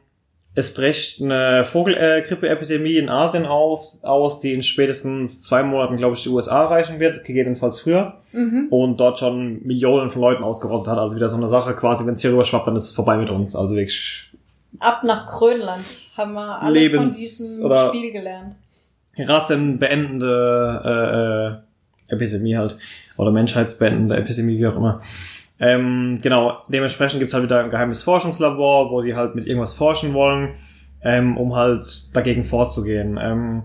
es bricht eine Vogelgrippe-Epidemie in Asien auf, aus, die in spätestens zwei Monaten, glaube ich, die USA erreichen wird, gegebenenfalls früher. Mhm. Und dort schon Millionen von Leuten ausgerottet hat. Also wieder so eine Sache, quasi, wenn es hier rüber schwappt, dann ist es vorbei mit uns. Also wirklich Ab nach Grönland haben wir alle Lebens- von diesem oder- Spiel gelernt. Rassenbeendende äh, äh, Epidemie halt. Oder menschheitsbeendende Epidemie, wie auch immer. Ähm, genau, dementsprechend gibt's halt wieder ein geheimes Forschungslabor, wo die halt mit irgendwas forschen wollen, ähm, um halt dagegen vorzugehen. Ähm,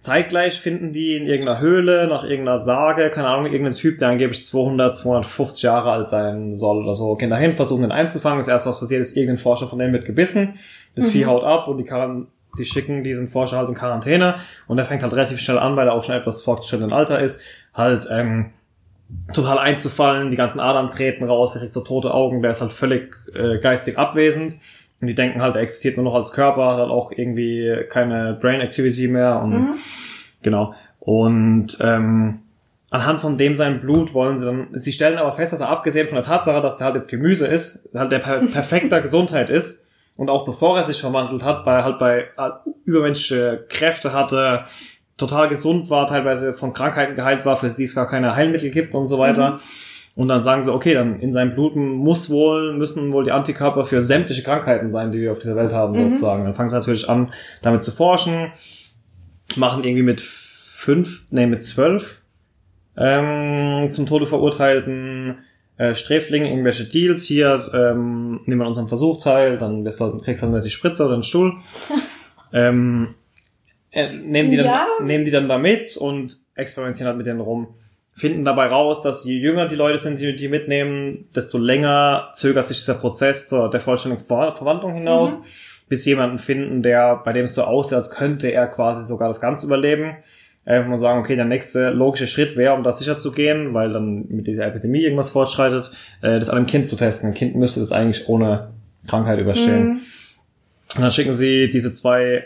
zeitgleich finden die in irgendeiner Höhle, nach irgendeiner Sage, keine Ahnung, irgendein Typ, der angeblich 200, 250 Jahre alt sein soll oder so, gehen dahin, versuchen den einzufangen. Das erste, was passiert ist, irgendein Forscher von dem wird gebissen. Das Vieh haut ab und die, Quaran- die schicken diesen Forscher halt in Quarantäne und der fängt halt relativ schnell an, weil er auch schon etwas fortgeschrittenen Alter ist, halt ähm, total einzufallen, die ganzen Adern treten raus, er kriegt so tote Augen, der ist halt völlig äh, geistig abwesend und die denken halt, er existiert nur noch als Körper, hat halt auch irgendwie keine Brain Activity mehr und Mhm. genau. Und ähm, anhand von dem sein Blut wollen sie dann, sie stellen aber fest, dass er abgesehen von der Tatsache, dass er halt jetzt Gemüse ist, halt der per perfekter Gesundheit ist und auch bevor er sich verwandelt hat, bei halt bei äh, übermenschliche Kräfte hatte, total gesund war, teilweise von Krankheiten geheilt war, für die es gar keine Heilmittel gibt und so weiter. Und dann sagen sie, okay, dann in seinem Blut muss wohl, müssen wohl die Antikörper für sämtliche Krankheiten sein, die wir auf dieser Welt haben, Mhm. sozusagen. Dann fangen sie natürlich an, damit zu forschen, machen irgendwie mit fünf, nee, mit zwölf ähm, zum Tode verurteilten äh, Sträflingen irgendwelche Deals. Hier ähm, nehmen wir an unserem Versuch teil, dann wirst du halt, kriegst du halt die Spritze oder den Stuhl. ähm, äh, nehmen, die dann, Ja. nehmen die dann da mit und experimentieren halt mit denen rum. Finden dabei raus, dass je jünger die Leute sind, die die mitnehmen, desto länger zögert sich dieser Prozess zur der vollständigen Ver Verwandlung hinaus, bis jemanden finden, der, bei dem es so aussieht, als könnte er quasi sogar das Ganze überleben. Wo man sagen, okay, der nächste logische Schritt wäre, um das sicher zu gehen, weil dann mit dieser Epidemie irgendwas fortschreitet, äh, das an einem Kind zu testen. Ein Kind müsste das eigentlich ohne Krankheit überstehen. Mhm. Und dann schicken sie diese zwei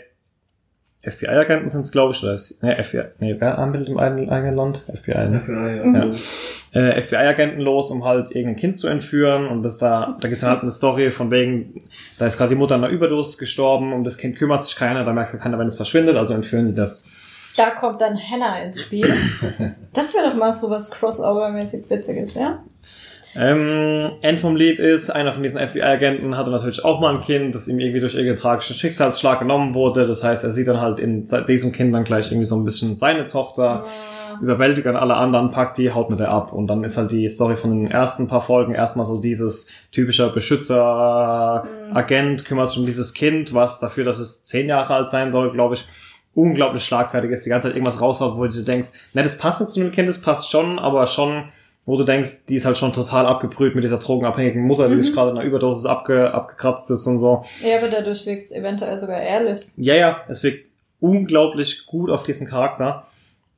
FBI-Agenten sind es, glaube ich, oder ist, ne, FBI, nee, wer arbeitet im eigenen Land? FBI, ne? Mhm. Äh, FBI-Agenten los, um halt irgendein Kind zu entführen und das da, da gibt's dann halt eine Story von wegen, da ist gerade die Mutter an einer Überdosis gestorben, um das Kind kümmert sich keiner, da merkt keiner, wenn es verschwindet, also entführen die das. Da kommt dann Hannah ins Spiel. Das wäre doch mal so was Crossover-mäßig Witziges, ja? Ähm, End vom Lied ist, einer von diesen FBI-Agenten hatte natürlich auch mal ein Kind, das ihm irgendwie durch irgendeinen tragischen Schicksalsschlag genommen wurde. Das heißt, er sieht dann halt in diesem Kind dann gleich irgendwie so ein bisschen seine Tochter, überwältigt dann alle anderen, packt die, haut mit der ab. Und dann ist halt die Story von den ersten paar Folgen erstmal so dieses typischer Beschützer-Agent, kümmert sich um dieses Kind, was dafür, dass es zehn Jahre alt sein soll, glaube ich, unglaublich schlagfertig ist, die ganze Zeit irgendwas raushaut, wo du dir denkst, ne, das passt nicht zu einem Kind, das passt schon, aber schon wo du denkst, die ist halt schon total abgebrüht mit dieser drogenabhängigen Mutter, die Mhm. sich gerade in einer Überdosis abge, abgekratzt ist und so. Ja, aber dadurch wirkt es eventuell sogar ehrlich. Ja, ja, es wirkt unglaublich gut auf diesen Charakter.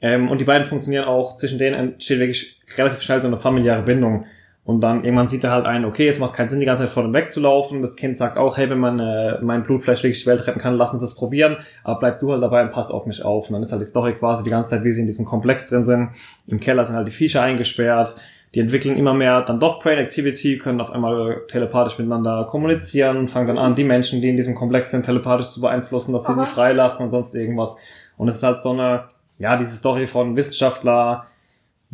Ähm, und die beiden funktionieren auch, zwischen denen entsteht wirklich relativ schnell so eine familiäre Bindung. Und dann irgendwann sieht er halt ein, okay, es macht keinen Sinn, die ganze Zeit vor dem wegzulaufen. Das Kind sagt auch, hey, wenn man äh, mein Blut vielleicht wirklich die Welt retten kann, lass uns das probieren. Aber bleib du halt dabei und pass auf mich auf. Und dann ist halt die Story quasi die ganze Zeit, wie sie in diesem Komplex drin sind. Im Keller sind halt die Viecher eingesperrt. Die entwickeln immer mehr dann doch Brain Activity, können auf einmal telepathisch miteinander kommunizieren, fangen dann an, die Menschen, die in diesem Komplex sind, telepathisch zu beeinflussen, dass sie die freilassen und sonst irgendwas. Und es ist halt so eine, ja, diese Story von Wissenschaftler,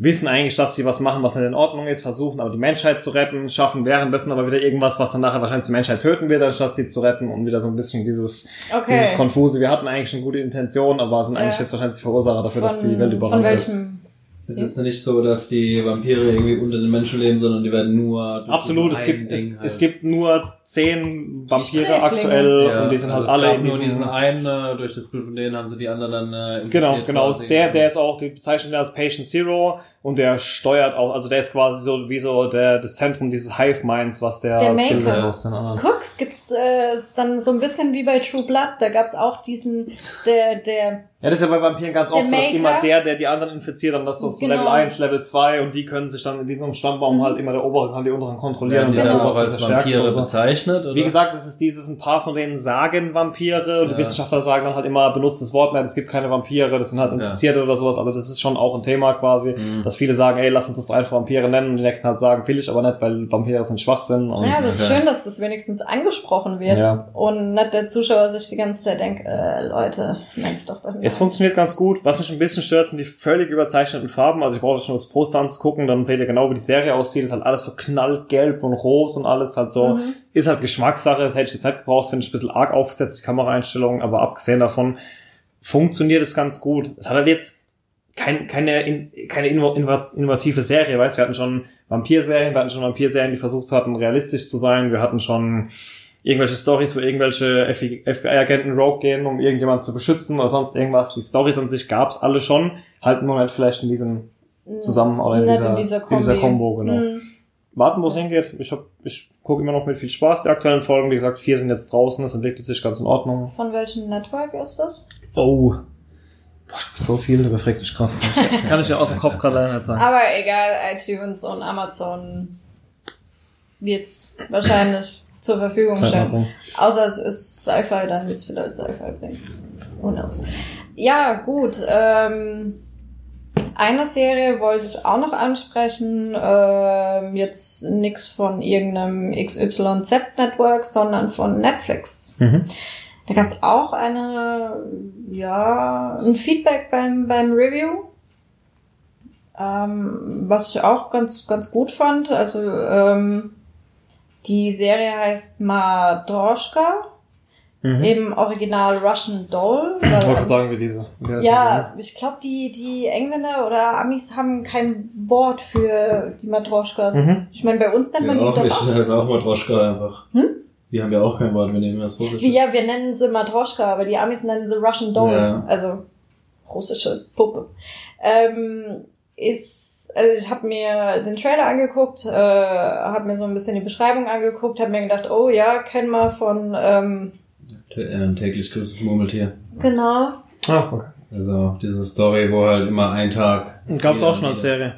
wissen eigentlich, dass sie was machen, was nicht in Ordnung ist, versuchen aber die Menschheit zu retten, schaffen währenddessen aber wieder irgendwas, was dann nachher wahrscheinlich die Menschheit töten wird, anstatt sie zu retten und wieder so ein bisschen dieses, Okay. dieses Konfuse. Wir hatten eigentlich schon gute Intentionen, aber sind eigentlich Ja. jetzt wahrscheinlich die Verursacher dafür, dass die Welt von überrannt ist. Es ist jetzt nicht so, dass die Vampire irgendwie unter den Menschen leben, sondern die werden nur durch Absolut, es gibt, es, es gibt nur zehn Vampire aktuell Ja, und die sind also halt alle in nur diesem, diesen einen, äh, durch das Blut von denen haben sie die anderen dann äh, Genau, genau. quasi. Der, der ist auch, die bezeichnen als Patient Zero und der steuert auch, also der ist quasi so wie so der, das Zentrum dieses Hive Minds, was der, Der Maker. bildet aus den anderen. Guck's, gibt's äh, ist dann so ein bisschen wie bei True Blood. Da gab's auch diesen, der, der, Ja, das ist ja bei Vampiren ganz Der oft so, dass immer der, der die anderen infiziert, dann das so Genau. Level 1, Level 2 und die können sich dann in diesem Stammbaum Mhm. halt immer der oberen kann die unteren kontrollieren werden und die der dann Genau. auch oberste ist der stärkste so. gezeichnet? Oder? Wie gesagt, es ist dieses, ein paar von denen sagen Vampire und die Ja. Wissenschaftler sagen dann halt immer, benutzt das Wort nicht, es gibt keine Vampire, das sind halt Infizierte oder sowas, aber das ist schon auch ein Thema quasi, Mhm. dass viele sagen, ey, lass uns das einfach Vampire nennen und die nächsten halt sagen, will ich aber nicht, weil Vampire sind Schwachsinn und Ja, das ist Ja. schön, dass das wenigstens angesprochen wird Ja. und nicht der Zuschauer sich die ganze Zeit denkt, äh, Leute, nenn's doch bei mir. Es funktioniert ganz gut. Was mich ein bisschen stört, sind die völlig überzeichneten Farben. Also ich brauche schon das Poster anzugucken, dann seht ihr genau, wie die Serie aussieht. ist halt alles so knallgelb und rot und alles halt so. Mhm. Ist halt Geschmackssache. Das hätte ich jetzt nicht gebraucht, finde ich ein bisschen arg aufgesetzt, die Kameraeinstellungen. Aber abgesehen davon funktioniert es ganz gut. Es hat halt jetzt kein, keine, in, keine inno- innovat- innovative Serie, weißt wir hatten schon Vampir-Serien, wir hatten schon Vampir-Serien, die versucht hatten, realistisch zu sein. Wir hatten schon irgendwelche Stories, wo irgendwelche FBI-Agenten Rogue gehen, um irgendjemand zu beschützen oder sonst irgendwas. Die Stories an sich gab's alle schon, halt nur nicht vielleicht in diesem zusammen oder in dieser, in dieser in dieser Kombi. Combo, genau. Mhm. Warten, wo es hingeht. Ich hab, ich gucke immer noch mit viel Spaß die aktuellen Folgen. Wie gesagt, vier sind jetzt draußen, das entwickelt sich ganz in Ordnung. Von welchem Network ist das? Oh. Boah, so viel, du befragst mich gerade. Kann ich- ja aus dem Kopf gerade leider nicht sagen. Aber egal, iTunes und Amazon wird's wahrscheinlich zur Verfügung Zeit stellen. Außer es ist Sci-Fi, dann wird's vielleicht Sci-Fi bringen. Who knows? Ja, gut. Ähm, eine Serie wollte ich auch noch ansprechen. Ähm, jetzt nix von irgendeinem XYZ-Network, sondern von Netflix. Mhm. Da gab es auch eine, ja, ein Feedback beim, beim Review, ähm, was ich auch ganz, ganz gut fand. Also ähm, die Serie heißt Madroschka, Mhm. eben original Russian Doll. Weil, gerade sagen, wie diese. Wie ja, ich glaube, die, die Engländer oder Amis haben kein Wort für die Matroschkas. Mhm. Ich meine, bei uns nennt Wir man die auch doch nicht, auch. das heißt auch Matroschka einfach. Hm? Wir haben ja auch kein Wort, wir nehmen das Russische. Ja, wir nennen sie Matroschka, aber die Amis nennen sie Russian Doll, Ja. also russische Puppe. Ähm, ist, also ich habe mir den Trailer angeguckt, äh, habe mir so ein bisschen die Beschreibung angeguckt, habe mir gedacht, oh ja, kennen wir von, ähm, äh, Ein täglich größtes Murmeltier. genau, Ah, okay. Also diese Story, wo halt immer ein Tag. Gab's auch schon als Serie.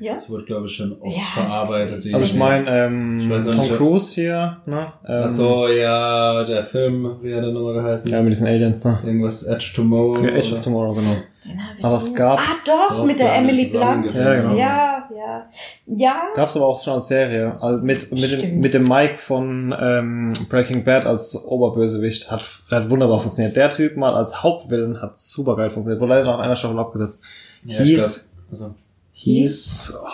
Ja. Das wird, glaube ich, schon oft Ja, verarbeitet. Also ich meine, ähm, Ich weiß auch Tom nicht, Cruise hier, ne? Ähm, Ach so, ja, der Film, wie hat er nochmal geheißen? Ja, mit diesen Aliens da. Irgendwas Edge Tomorrow. Ja, Edge of Tomorrow, genau. Den hab ich Aber es gab- Ah doch, Doch, mit der Emily Blunt. Ja, genau. Ja, ja. Ja, Gab's aber auch schon als Serie. Also mit, mit, dem, mit dem Mike von ähm, Breaking Bad als Oberbösewicht. Hat, hat wunderbar funktioniert. Der Typ mal als Hauptvillain hat super geil funktioniert. Wurde leider nach einer Staffel abgesetzt. Ja, ich hieß, glaub, also, hieß, oh,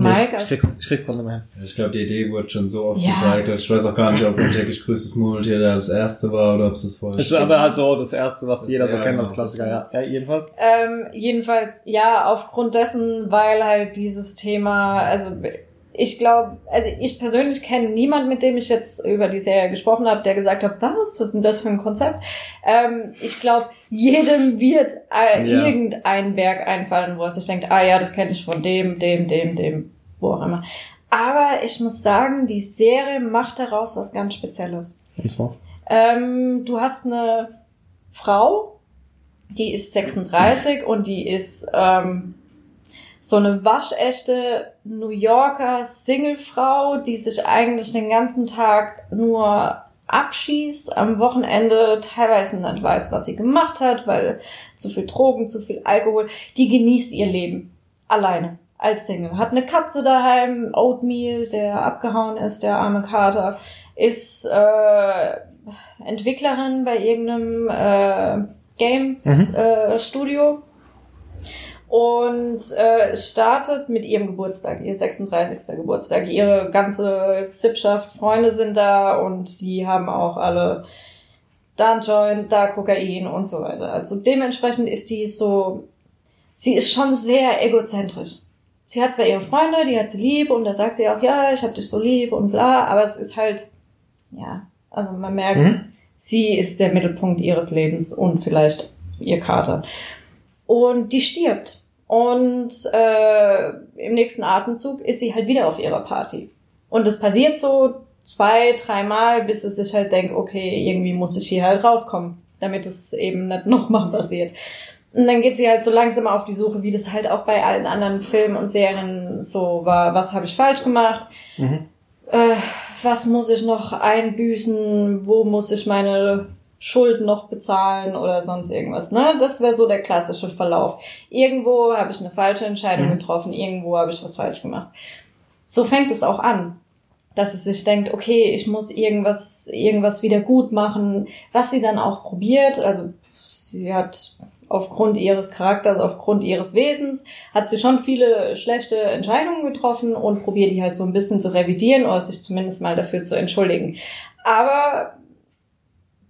Mike ich, krieg's, ich krieg's nicht mehr hin. ich glaube, die Idee wurde schon so oft Ja. recycelt. Ich weiß auch gar nicht, ob ein täglich größtes Murmeltier da das erste war oder ob es das vorher ist aber halt so das erste, was Das- jeder so kennt genau. als Klassiker. Ja, ja jedenfalls. Ähm, jedenfalls, ja, aufgrund dessen, weil halt dieses Thema, also ich glaube, also ich persönlich kenne niemand, mit dem ich jetzt über die Serie gesprochen habe, der gesagt hat, was, was ist denn das für ein Konzept? Ähm, ich glaube, jedem wird äh, Ja. irgendein Werk einfallen, wo er sich denkt, ah ja, das kenne ich von dem, dem, dem, dem, wo auch immer. Aber ich muss sagen, die Serie macht daraus was ganz Spezielles. Und zwar. Ähm, du hast eine Frau, die ist 36 und die ist ähm, so eine waschechte New Yorker Singlefrau, die sich eigentlich den ganzen Tag nur abschießt, am Wochenende teilweise nicht weiß, was sie gemacht hat, weil zu viel Drogen, zu viel Alkohol. Die genießt ihr Leben alleine als Single. Hat eine Katze daheim, Oatmeal, der abgehauen ist, der arme Kater, ist äh, Entwicklerin bei irgendeinem äh, Games Mhm. äh, Studio und äh, startet mit ihrem Geburtstag, ihr 36. Geburtstag. Ihre ganze Sippschaft, Freunde sind da und die haben auch alle da ein Joint, da Kokain und so weiter. Also dementsprechend ist die so, sie ist schon sehr egozentrisch. Sie hat zwar ihre Freunde, die hat sie lieb und da sagt sie auch, ja, ich hab dich so lieb und bla, aber es ist halt, ja, also man merkt, Mhm. sie ist der Mittelpunkt ihres Lebens und vielleicht ihr Kater. Und die stirbt. Und äh, im nächsten Atemzug ist sie halt wieder auf ihrer Party. Und das passiert so zwei, dreimal, bis es sich halt denkt, okay, irgendwie muss ich hier halt rauskommen, damit es eben nicht nochmal passiert. Und dann geht sie halt so langsam auf die Suche, wie das halt auch bei allen anderen Filmen und Serien so war. Was habe ich falsch gemacht? Mhm. äh, was muss ich noch einbüßen, wo muss ich meine Schuld noch bezahlen oder sonst irgendwas. Ne? Das wäre so der klassische Verlauf. Irgendwo habe ich eine falsche Entscheidung Mhm. getroffen, irgendwo habe ich was falsch gemacht. So fängt es auch an, dass sie sich denkt, okay, ich muss irgendwas, irgendwas wieder gut machen, was sie dann auch probiert. Also sie hat aufgrund ihres Charakters, aufgrund ihres Wesens, hat sie schon viele schlechte Entscheidungen getroffen und probiert die halt so ein bisschen zu revidieren oder sich zumindest mal dafür zu entschuldigen. Aber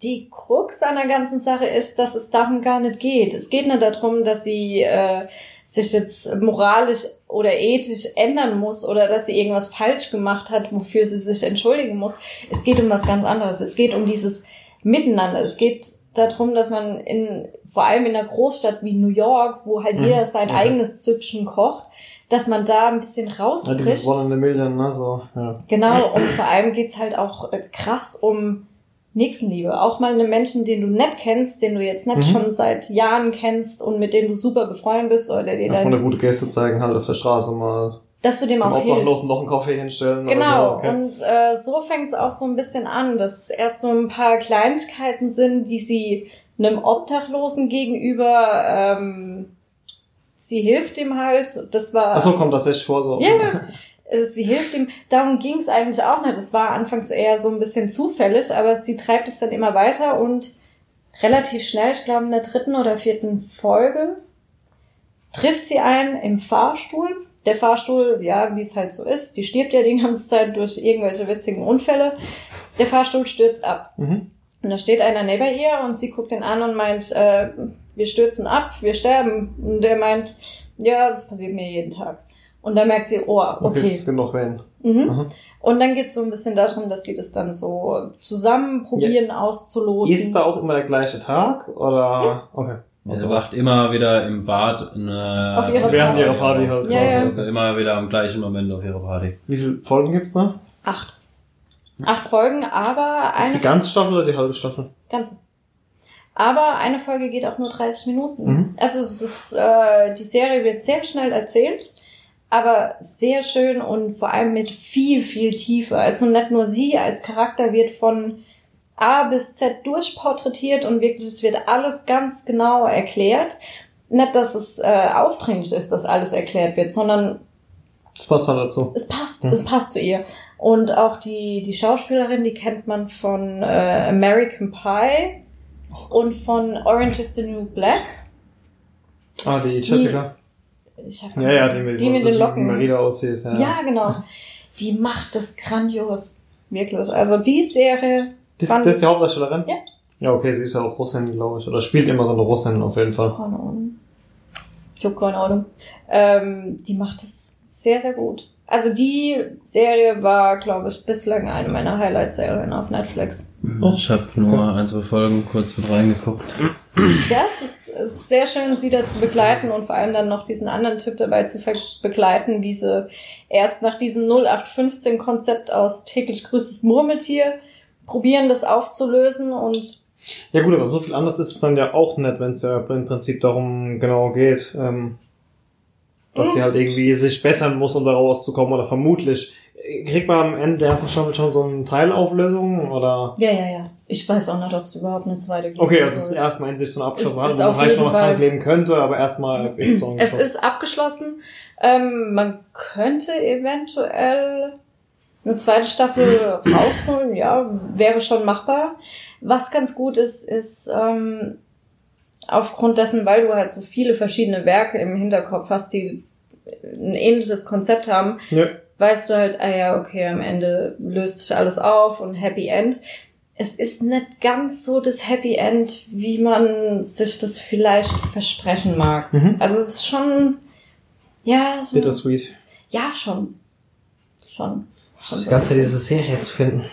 die Krux an der ganzen Sache ist, dass es darum gar nicht geht. Es geht nicht darum, dass sie äh, sich jetzt moralisch oder ethisch ändern muss oder dass sie irgendwas falsch gemacht hat, wofür sie sich entschuldigen muss. Es geht um was ganz anderes. Es geht um dieses Miteinander. Es geht darum, dass man in, vor allem in einer Großstadt wie New York, wo halt Mhm. jeder sein Okay. eigenes Süppchen kocht, dass man da ein bisschen Ja, rausbricht. dieses One in a Million, ne, so, ja. Genau, und vor allem geht's halt auch äh, krass um Nächstenliebe. Auch mal einen Menschen, den du nicht kennst, den du jetzt nicht Mhm. schon seit Jahren kennst und mit dem du super befreundet bist oder der dir Erstmal eine dann, gute Geste zeigen, halt auf der Straße mal dass du dem auch Obdachlosen hilfst. noch einen Kaffee hinstellen. Genau, so, okay. und äh, so fängt's auch so ein bisschen an, dass erst so ein paar Kleinigkeiten sind, die sie einem Obdachlosen gegenüber, ähm, sie hilft ihm halt. Das war Ach so, kommt das echt vor, so. Ja, ja. Sie hilft ihm. Darum ging es eigentlich auch nicht. Es war anfangs eher so ein bisschen zufällig, aber sie treibt es dann immer weiter und relativ schnell, ich glaube in der dritten oder vierten Folge, trifft sie einen im Fahrstuhl. Der Fahrstuhl, ja, wie es halt so ist, die stirbt ja die ganze Zeit durch irgendwelche witzigen Unfälle. Der Fahrstuhl stürzt ab. Mhm. Und da steht einer neben ihr und sie guckt ihn an und meint, äh, wir stürzen ab, wir sterben. Und der meint, ja, das passiert mir jeden Tag. Und dann merkt sie, oh, Okay, okay. es gibt noch wen. Mhm. Aha. Und dann geht's so ein bisschen darum, dass die das dann so zusammen probieren auszuloten. Ist da auch immer der gleiche Tag, oder? Okay. Also wacht immer wieder im Bad eine, Auf ihrer Während Party. ihrer Party halt. Ja, ja. Also immer wieder am gleichen Moment auf ihrer Party. Wie viele Folgen gibt's da? Acht. Acht Folgen, aber Ist eine die ganze Staffel oder die halbe Staffel? ganze. Aber eine Folge geht auch nur 30 Minuten. Mhm. Also es ist, äh, die Serie wird sehr schnell erzählt, aber sehr schön und vor allem mit viel, viel Tiefe. Also nicht nur sie als Charakter wird von A bis Z durchporträtiert und wirklich, es wird alles ganz genau erklärt. Nicht, dass es äh, aufdringlich ist, dass alles erklärt wird, sondern Das passt halt dazu. es passt, Mhm. es passt zu ihr. Und auch die, die Schauspielerin, die kennt man von äh, American Pie und von Orange is the New Black. Ah, die Jessica. Ich hab, Ja, ja, die mit, die mit den Locken. Marida aussieht. Ja, Ja, genau. Die macht das grandios. Wirklich. Also die Serie. Das, das ist die Hauptdarstellerin? Ja. Ja, okay, sie ist ja auch Russin, glaube ich. Oder spielt immer so eine Russin auf jeden Fall. Keine Ahnung. Ich hab keine Ahnung. Ähm, die macht das sehr, sehr gut. Also die Serie war, glaube ich, bislang eine meiner Highlight-Serien auf Netflix. Ich habe nur ein, zwei Folgen kurz mit reingeguckt. Ja, es ist, es ist sehr schön, sie da zu begleiten und vor allem dann noch diesen anderen Typ dabei zu begleiten, wie sie erst nach diesem 0815-Konzept aus täglich grüßes Murmeltier probieren, das aufzulösen und Ja gut, aber so viel anders ist es dann ja auch nicht, wenn es ja im Prinzip darum genau geht, ähm, dass Mhm. sie halt irgendwie sich bessern muss, um da rauszukommen, oder vermutlich. Kriegt man am Ende der ersten Staffel schon so eine Teilauflösung, oder? ja, ja, ja. Ich weiß auch nicht, ob es überhaupt eine zweite gibt. Okay, also es ist erstmal in sich so eine Es Abschluss, ist wo man vielleicht noch was dran kleben könnte, aber erstmal ist es so ein Es Schluss. ist abgeschlossen. Ähm, man könnte eventuell eine zweite Staffel rausholen, ja, wäre schon machbar. Was ganz gut ist, ist ähm, aufgrund dessen, weil du halt so viele verschiedene Werke im Hinterkopf hast, die ein ähnliches Konzept haben, Ja. weißt du halt, ah ja, okay, am Ende löst sich alles auf und Happy End. Es ist nicht ganz so das Happy End, wie man sich das vielleicht versprechen mag. Mhm. Also es ist schon, ja, so, Bittersweet. ja schon, schon. schon Die so. ganze Zeit diese Serie zu finden.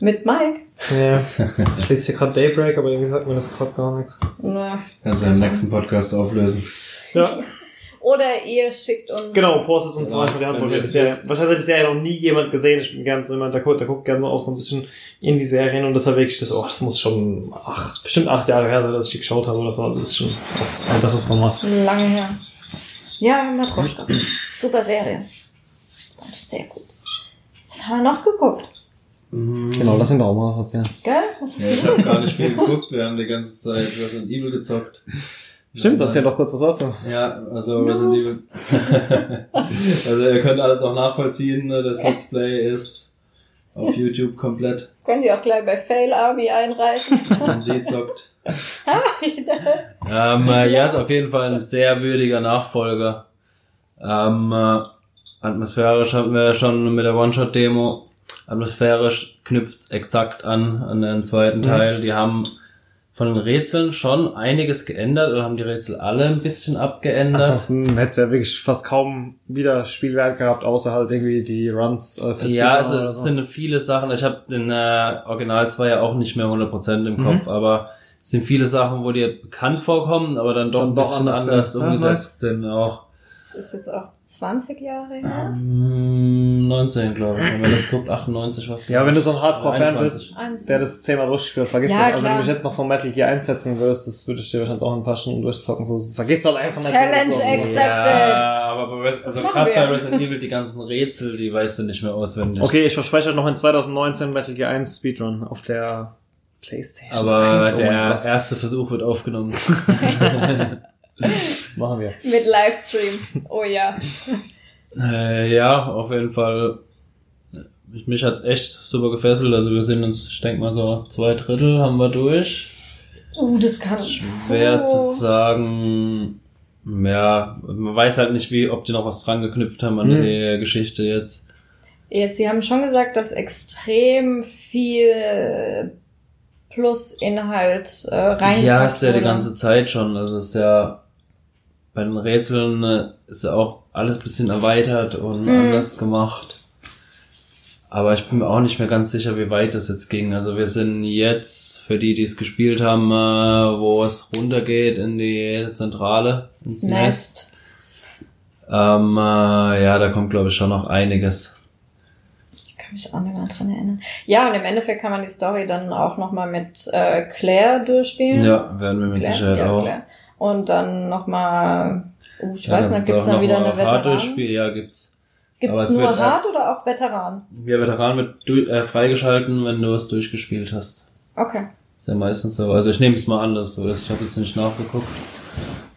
Mit Mike. Ja. Ich lese hier gerade Daybreak, aber irgendwie sagt mir das gerade gar nichts. Na. Kannst du im nächsten Podcast auflösen. Ja, Oder ihr schickt uns. genau, postet uns Ja, einfach die Antwort. Wahrscheinlich hat die Serie noch nie jemand gesehen. Ich bin ganz so jemand, der guckt, der guckt gerne auch so ein bisschen in die Serien und deshalb wirklich das, oh, das muss schon ach, bestimmt acht Jahre her sein, dass ich die geschaut habe oder so. Das ist schon ein älteres Format. Lange her. Ja, Matroschka. Super Serie. Sehr gut. Was haben wir noch geguckt? Genau, lass ihn doch auch mal was, ja. Gell? Was hast Ja, ich habe gar nicht viel geguckt. Wir haben die ganze Zeit Resident Evil gezockt. Stimmt, erzähl doch kurz was dazu. Ja, also Resident Evil. also ihr könnt alles auch nachvollziehen. Ne? Das Let's Play ist auf YouTube komplett. Könnt ihr auch gleich bei Fail Army einreichen? Wenn sie zockt. Ähm, äh, ja, ist auf jeden Fall ein sehr würdiger Nachfolger. Ähm, äh, atmosphärisch hatten wir ja schon mit der One-Shot-Demo. Atmosphärisch knüpft's exakt an, an den zweiten Teil. Die haben von den Rätseln schon einiges geändert oder haben die Rätsel alle ein bisschen abgeändert. Ansonsten hätte es ja wirklich fast kaum wieder Spielwert gehabt, außer halt irgendwie die Runs äh, für ja, also es so. sind viele Sachen. Ich habe den äh, Original 2 ja auch nicht mehr 100% im Kopf, aber es sind viele Sachen, wo dir bekannt vorkommen, aber dann doch Dann ein bisschen anders anders. Ja, umgesetzt sind auch. Das ist jetzt auch 20 Jahre her. Mm, 19, glaube ich. Wenn man jetzt guckt, 98 was. Ja, wenn du so ein Hardcore-Fan 21. bist, der das zehnmal durchgespielt, vergisst Ja, das. Also wenn du mich jetzt noch von Metal Gear einsetzen würdest, das würde ich dir wahrscheinlich auch ein paar Stunden durchzocken. So, vergiss halt einfach nicht. Challenge accepted. Ja, aber bei, Res- also gerade bei Resident Evil die ganzen Rätsel, die weißt du nicht mehr auswendig. Okay, ich verspreche euch noch in 2019 Metal Gear 1 Speedrun auf der Playstation Aber 1. Oh der erste Versuch wird aufgenommen. Machen wir. Mit Livestream. Oh ja. äh, ja, auf jeden Fall. Mich, hat's echt super gefesselt. Also wir sind uns, ich denke mal so zwei Drittel haben wir durch. Uh, das kann Schwer zu sagen. Ja, man weiß halt nicht, wie, ob die noch was dran geknüpft haben an Hm. die Geschichte jetzt. Ja, Sie haben schon gesagt, dass extrem viel Plus-Inhalt äh, rein. Ja, ist ja die ganze Zeit schon. Also ist ja bei den Rätseln äh, ist ja auch alles bisschen erweitert und Mhm. anders gemacht. Aber ich bin mir auch nicht mehr ganz sicher, wie weit das jetzt ging. Also wir sind jetzt, für die, die es gespielt haben, äh, wo es runtergeht in die Zentrale, ins Nest. Nest. Ähm, äh, ja, da kommt glaube ich schon noch einiges. Ich kann mich auch nicht mehr dran erinnern. Ja, und im Endeffekt kann man die Story dann auch nochmal mit äh, Claire durchspielen. Ja, werden wir mit Claire? Sicherheit ja, auch. Claire. Und dann nochmal, uh, ich Ja, weiß das nicht, gibt's auch dann wieder eine Veteran? Ja, gibt's. Gibt's Aber es nur äh, Hard oder auch Veteran? Ja, Veteran wird äh, freigeschalten, wenn du es durchgespielt hast. Okay. Ist ja meistens so. Also ich nehme es mal an, dass so ist. Ich habe jetzt nicht nachgeguckt.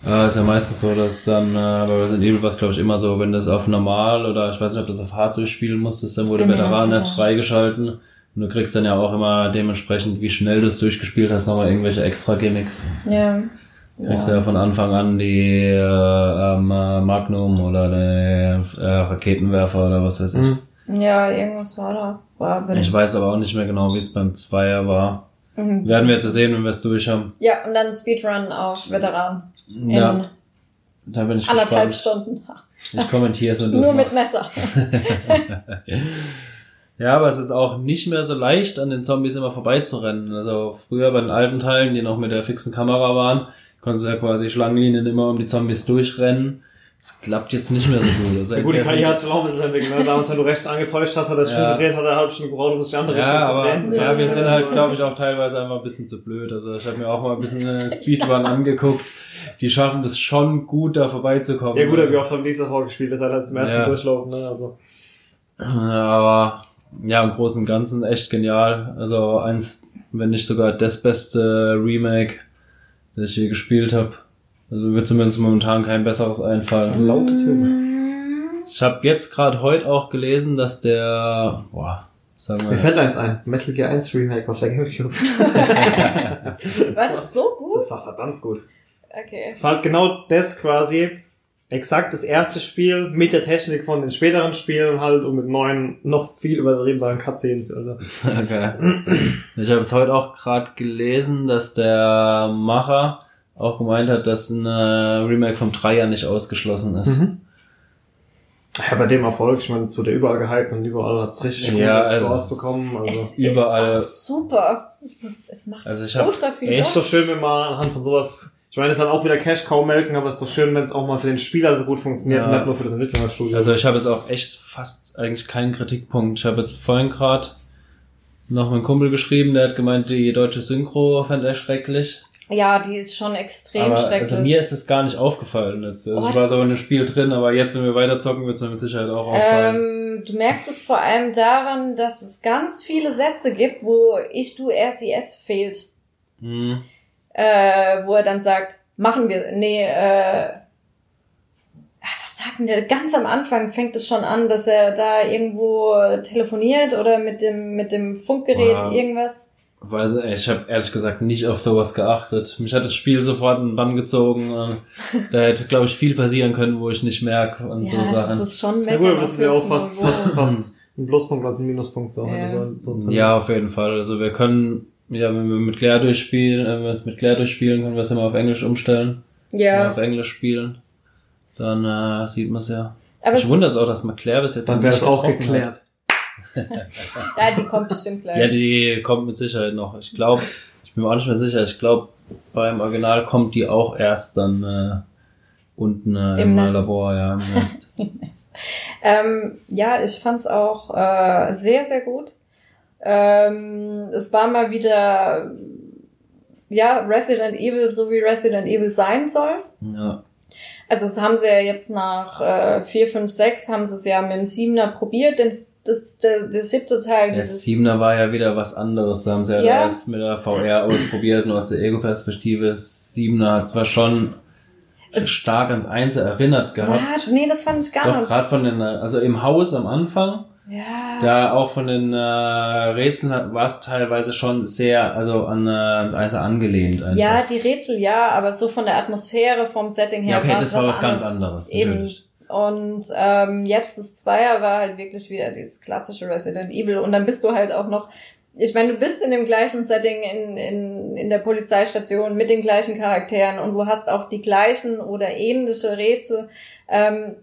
Äh, ist ja meistens so, dass dann äh, bei Resident Evil war es glaube ich immer so, wenn du es auf normal oder ich weiß nicht, ob du es auf hart durchspielen musstest, dann wurde Veteran erst freigeschalten. Und du kriegst dann ja auch immer dementsprechend, wie schnell du es durchgespielt hast, nochmal irgendwelche extra Gimmicks. Ja. Du kriegst ja. von Anfang an die äh, ähm, äh, Magnum oder die äh, Raketenwerfer oder was weiß ich. Mhm. Ja, irgendwas war da. War, bin Ich weiß aber auch nicht mehr genau, wie es beim Zweier war. Mhm. Werden wir jetzt ja sehen, wenn wir es durch haben. Ja, und dann Speedrun auf Veteran. In Ja, da bin ich anderthalb gespannt. Stunden. Ich kommentiere es und du Nur mit. Messer. Ja, aber es ist auch nicht mehr so leicht, an den Zombies immer vorbeizurennen. Also früher bei den alten Teilen, die noch mit der fixen Kamera waren, konntest du ja quasi Schlangenlinien immer um die Zombies durchrennen. Das klappt jetzt nicht mehr so gut. Also Ja, gut, die KI hat sich auch ein bisschen entwickelt. Ne? Damals, wenn du rechts angetäuscht hast, hat er schon Ja. gedreht, hat er eine halbe Stunde gebraucht, um sich die andere Richtung ja, zu aber drehen. ja, wir sind halt, glaube ich, auch teilweise einfach ein bisschen zu blöd. Also ich habe mir auch mal ein bisschen äh, Speedrun angeguckt. Die schaffen das schon gut, da vorbeizukommen. Ja gut, wie oft haben die das vorgespielt? Das hat halt zum ersten Ja. Durchlaufen, ne? Also. Aber ja, im Großen und Ganzen echt genial. Also eins, wenn nicht sogar das beste Remake, das ich je gespielt habe. Also wird zumindest momentan kein besseres einfallen. Laute Töne. Ich habe jetzt gerade heute auch gelesen, dass der, boah, sagen Mir wir, fällt eins ein. Metal Gear 1 Remake auf der Gamecube. War das so gut? Das war verdammt gut. Okay. Es war halt genau das quasi, exakt das erste Spiel mit der Technik von den späteren Spielen halt und mit neuen, noch viel übertriebeneren Cutscenes. Also. okay. Ich habe es heute auch gerade gelesen, dass der Macher auch gemeint hat, dass ein äh, Remake vom Dreier nicht ausgeschlossen ist. Mhm. Ja, bei dem Erfolg, ich meine, es wurde ja überall gehypt und überall hat es richtig Ja, gute also Scores bekommen. Also. Es überall- ist auch super. Es, ist, es macht Also ich hab ultra viel echt ist doch schön, wenn man anhand von sowas, ich meine, es ist dann auch wieder Cash kaum melken, aber es ist doch schön, wenn es auch mal für den Spieler so gut funktioniert Ja. und nicht nur für das Entwicklerstudio. Also ich habe jetzt auch echt fast eigentlich keinen Kritikpunkt. Ich habe jetzt vorhin gerade noch mit einem Kumpel geschrieben, der hat gemeint, die deutsche Synchro fand er schrecklich. Ja, die ist schon extrem aber schrecklich. also mir ist das gar nicht aufgefallen jetzt. Also Oh. ich war so in dem Spiel drin, aber jetzt, wenn wir weiter zocken, wird es mir mit Sicherheit auch auffallen. ähm, du merkst es vor allem daran, dass es ganz viele Sätze gibt, wo ich, du, es fehlt. Hm. Äh, wo er dann sagt, machen wir, nee, äh, ah, was sagt denn der? Ganz am Anfang fängt es schon an, dass er da irgendwo telefoniert oder mit dem, mit dem Funkgerät Wow. irgendwas. Weil ich habe ehrlich gesagt nicht auf sowas geachtet. Mich hat das Spiel sofort in den Bann gezogen. und Da hätte, glaube ich, viel passieren können, wo ich nicht merke und so ja, Sachen. das ist schon Ja gut, das ist ja auch fast, fast, fast ein Pluspunkt als ein Minuspunkt. So, wenn Ja. so, so Ja, auf jeden Fall. Also wir können, ja, wenn wir mit Claire durchspielen, äh, wenn wir es mit Claire durchspielen, können wir es immer auf Englisch umstellen. Ja, Auf Englisch spielen. Dann äh, sieht man es ja. aber ich wundere es auch, dass man Claire bis jetzt Dann wäre es auch geklärt. Ja, die kommt bestimmt gleich. Ja, die kommt mit Sicherheit noch. Ich glaube, ich bin mir auch nicht mehr sicher. Ich glaube, beim Original kommt die auch erst dann äh, unten äh, Im im, Nest. Labor, ja, im Nest. Ähm, ja, ich fand's auch äh, sehr, sehr gut. Ähm, es war mal wieder ja Resident Evil, so wie Resident Evil sein soll. ja. Also das haben sie ja jetzt nach äh, 4, 5, 6 haben sie es ja mit dem Siebener probiert, denn das, der, der siebte Teil, Der dieses, Siebener war ja wieder was anderes. Da haben sie ja, Ja. erst mit der VR ausprobiert und aus der Ego-Perspektive. Siebener hat zwar schon Es- stark ans Einzel erinnert gehabt. ja, nee, das fand ich gar Doch, nicht. gerade von den, also im Haus am Anfang, Ja. da auch von den äh, Rätseln war es teilweise schon sehr, also an, äh, ans Einzel angelehnt einfach. ja, die Rätsel ja, aber so von der Atmosphäre, vom Setting her ja okay, das war was ganz anderes. anderes, Eben. natürlich. Und ähm, jetzt das Zweier war halt wirklich wieder dieses klassische Resident Evil. Und dann bist du halt auch noch, ich meine, du bist in dem gleichen Setting in, in, in der Polizeistation mit den gleichen Charakteren und du hast auch die gleichen oder ähnliche Rätsel. Ähm,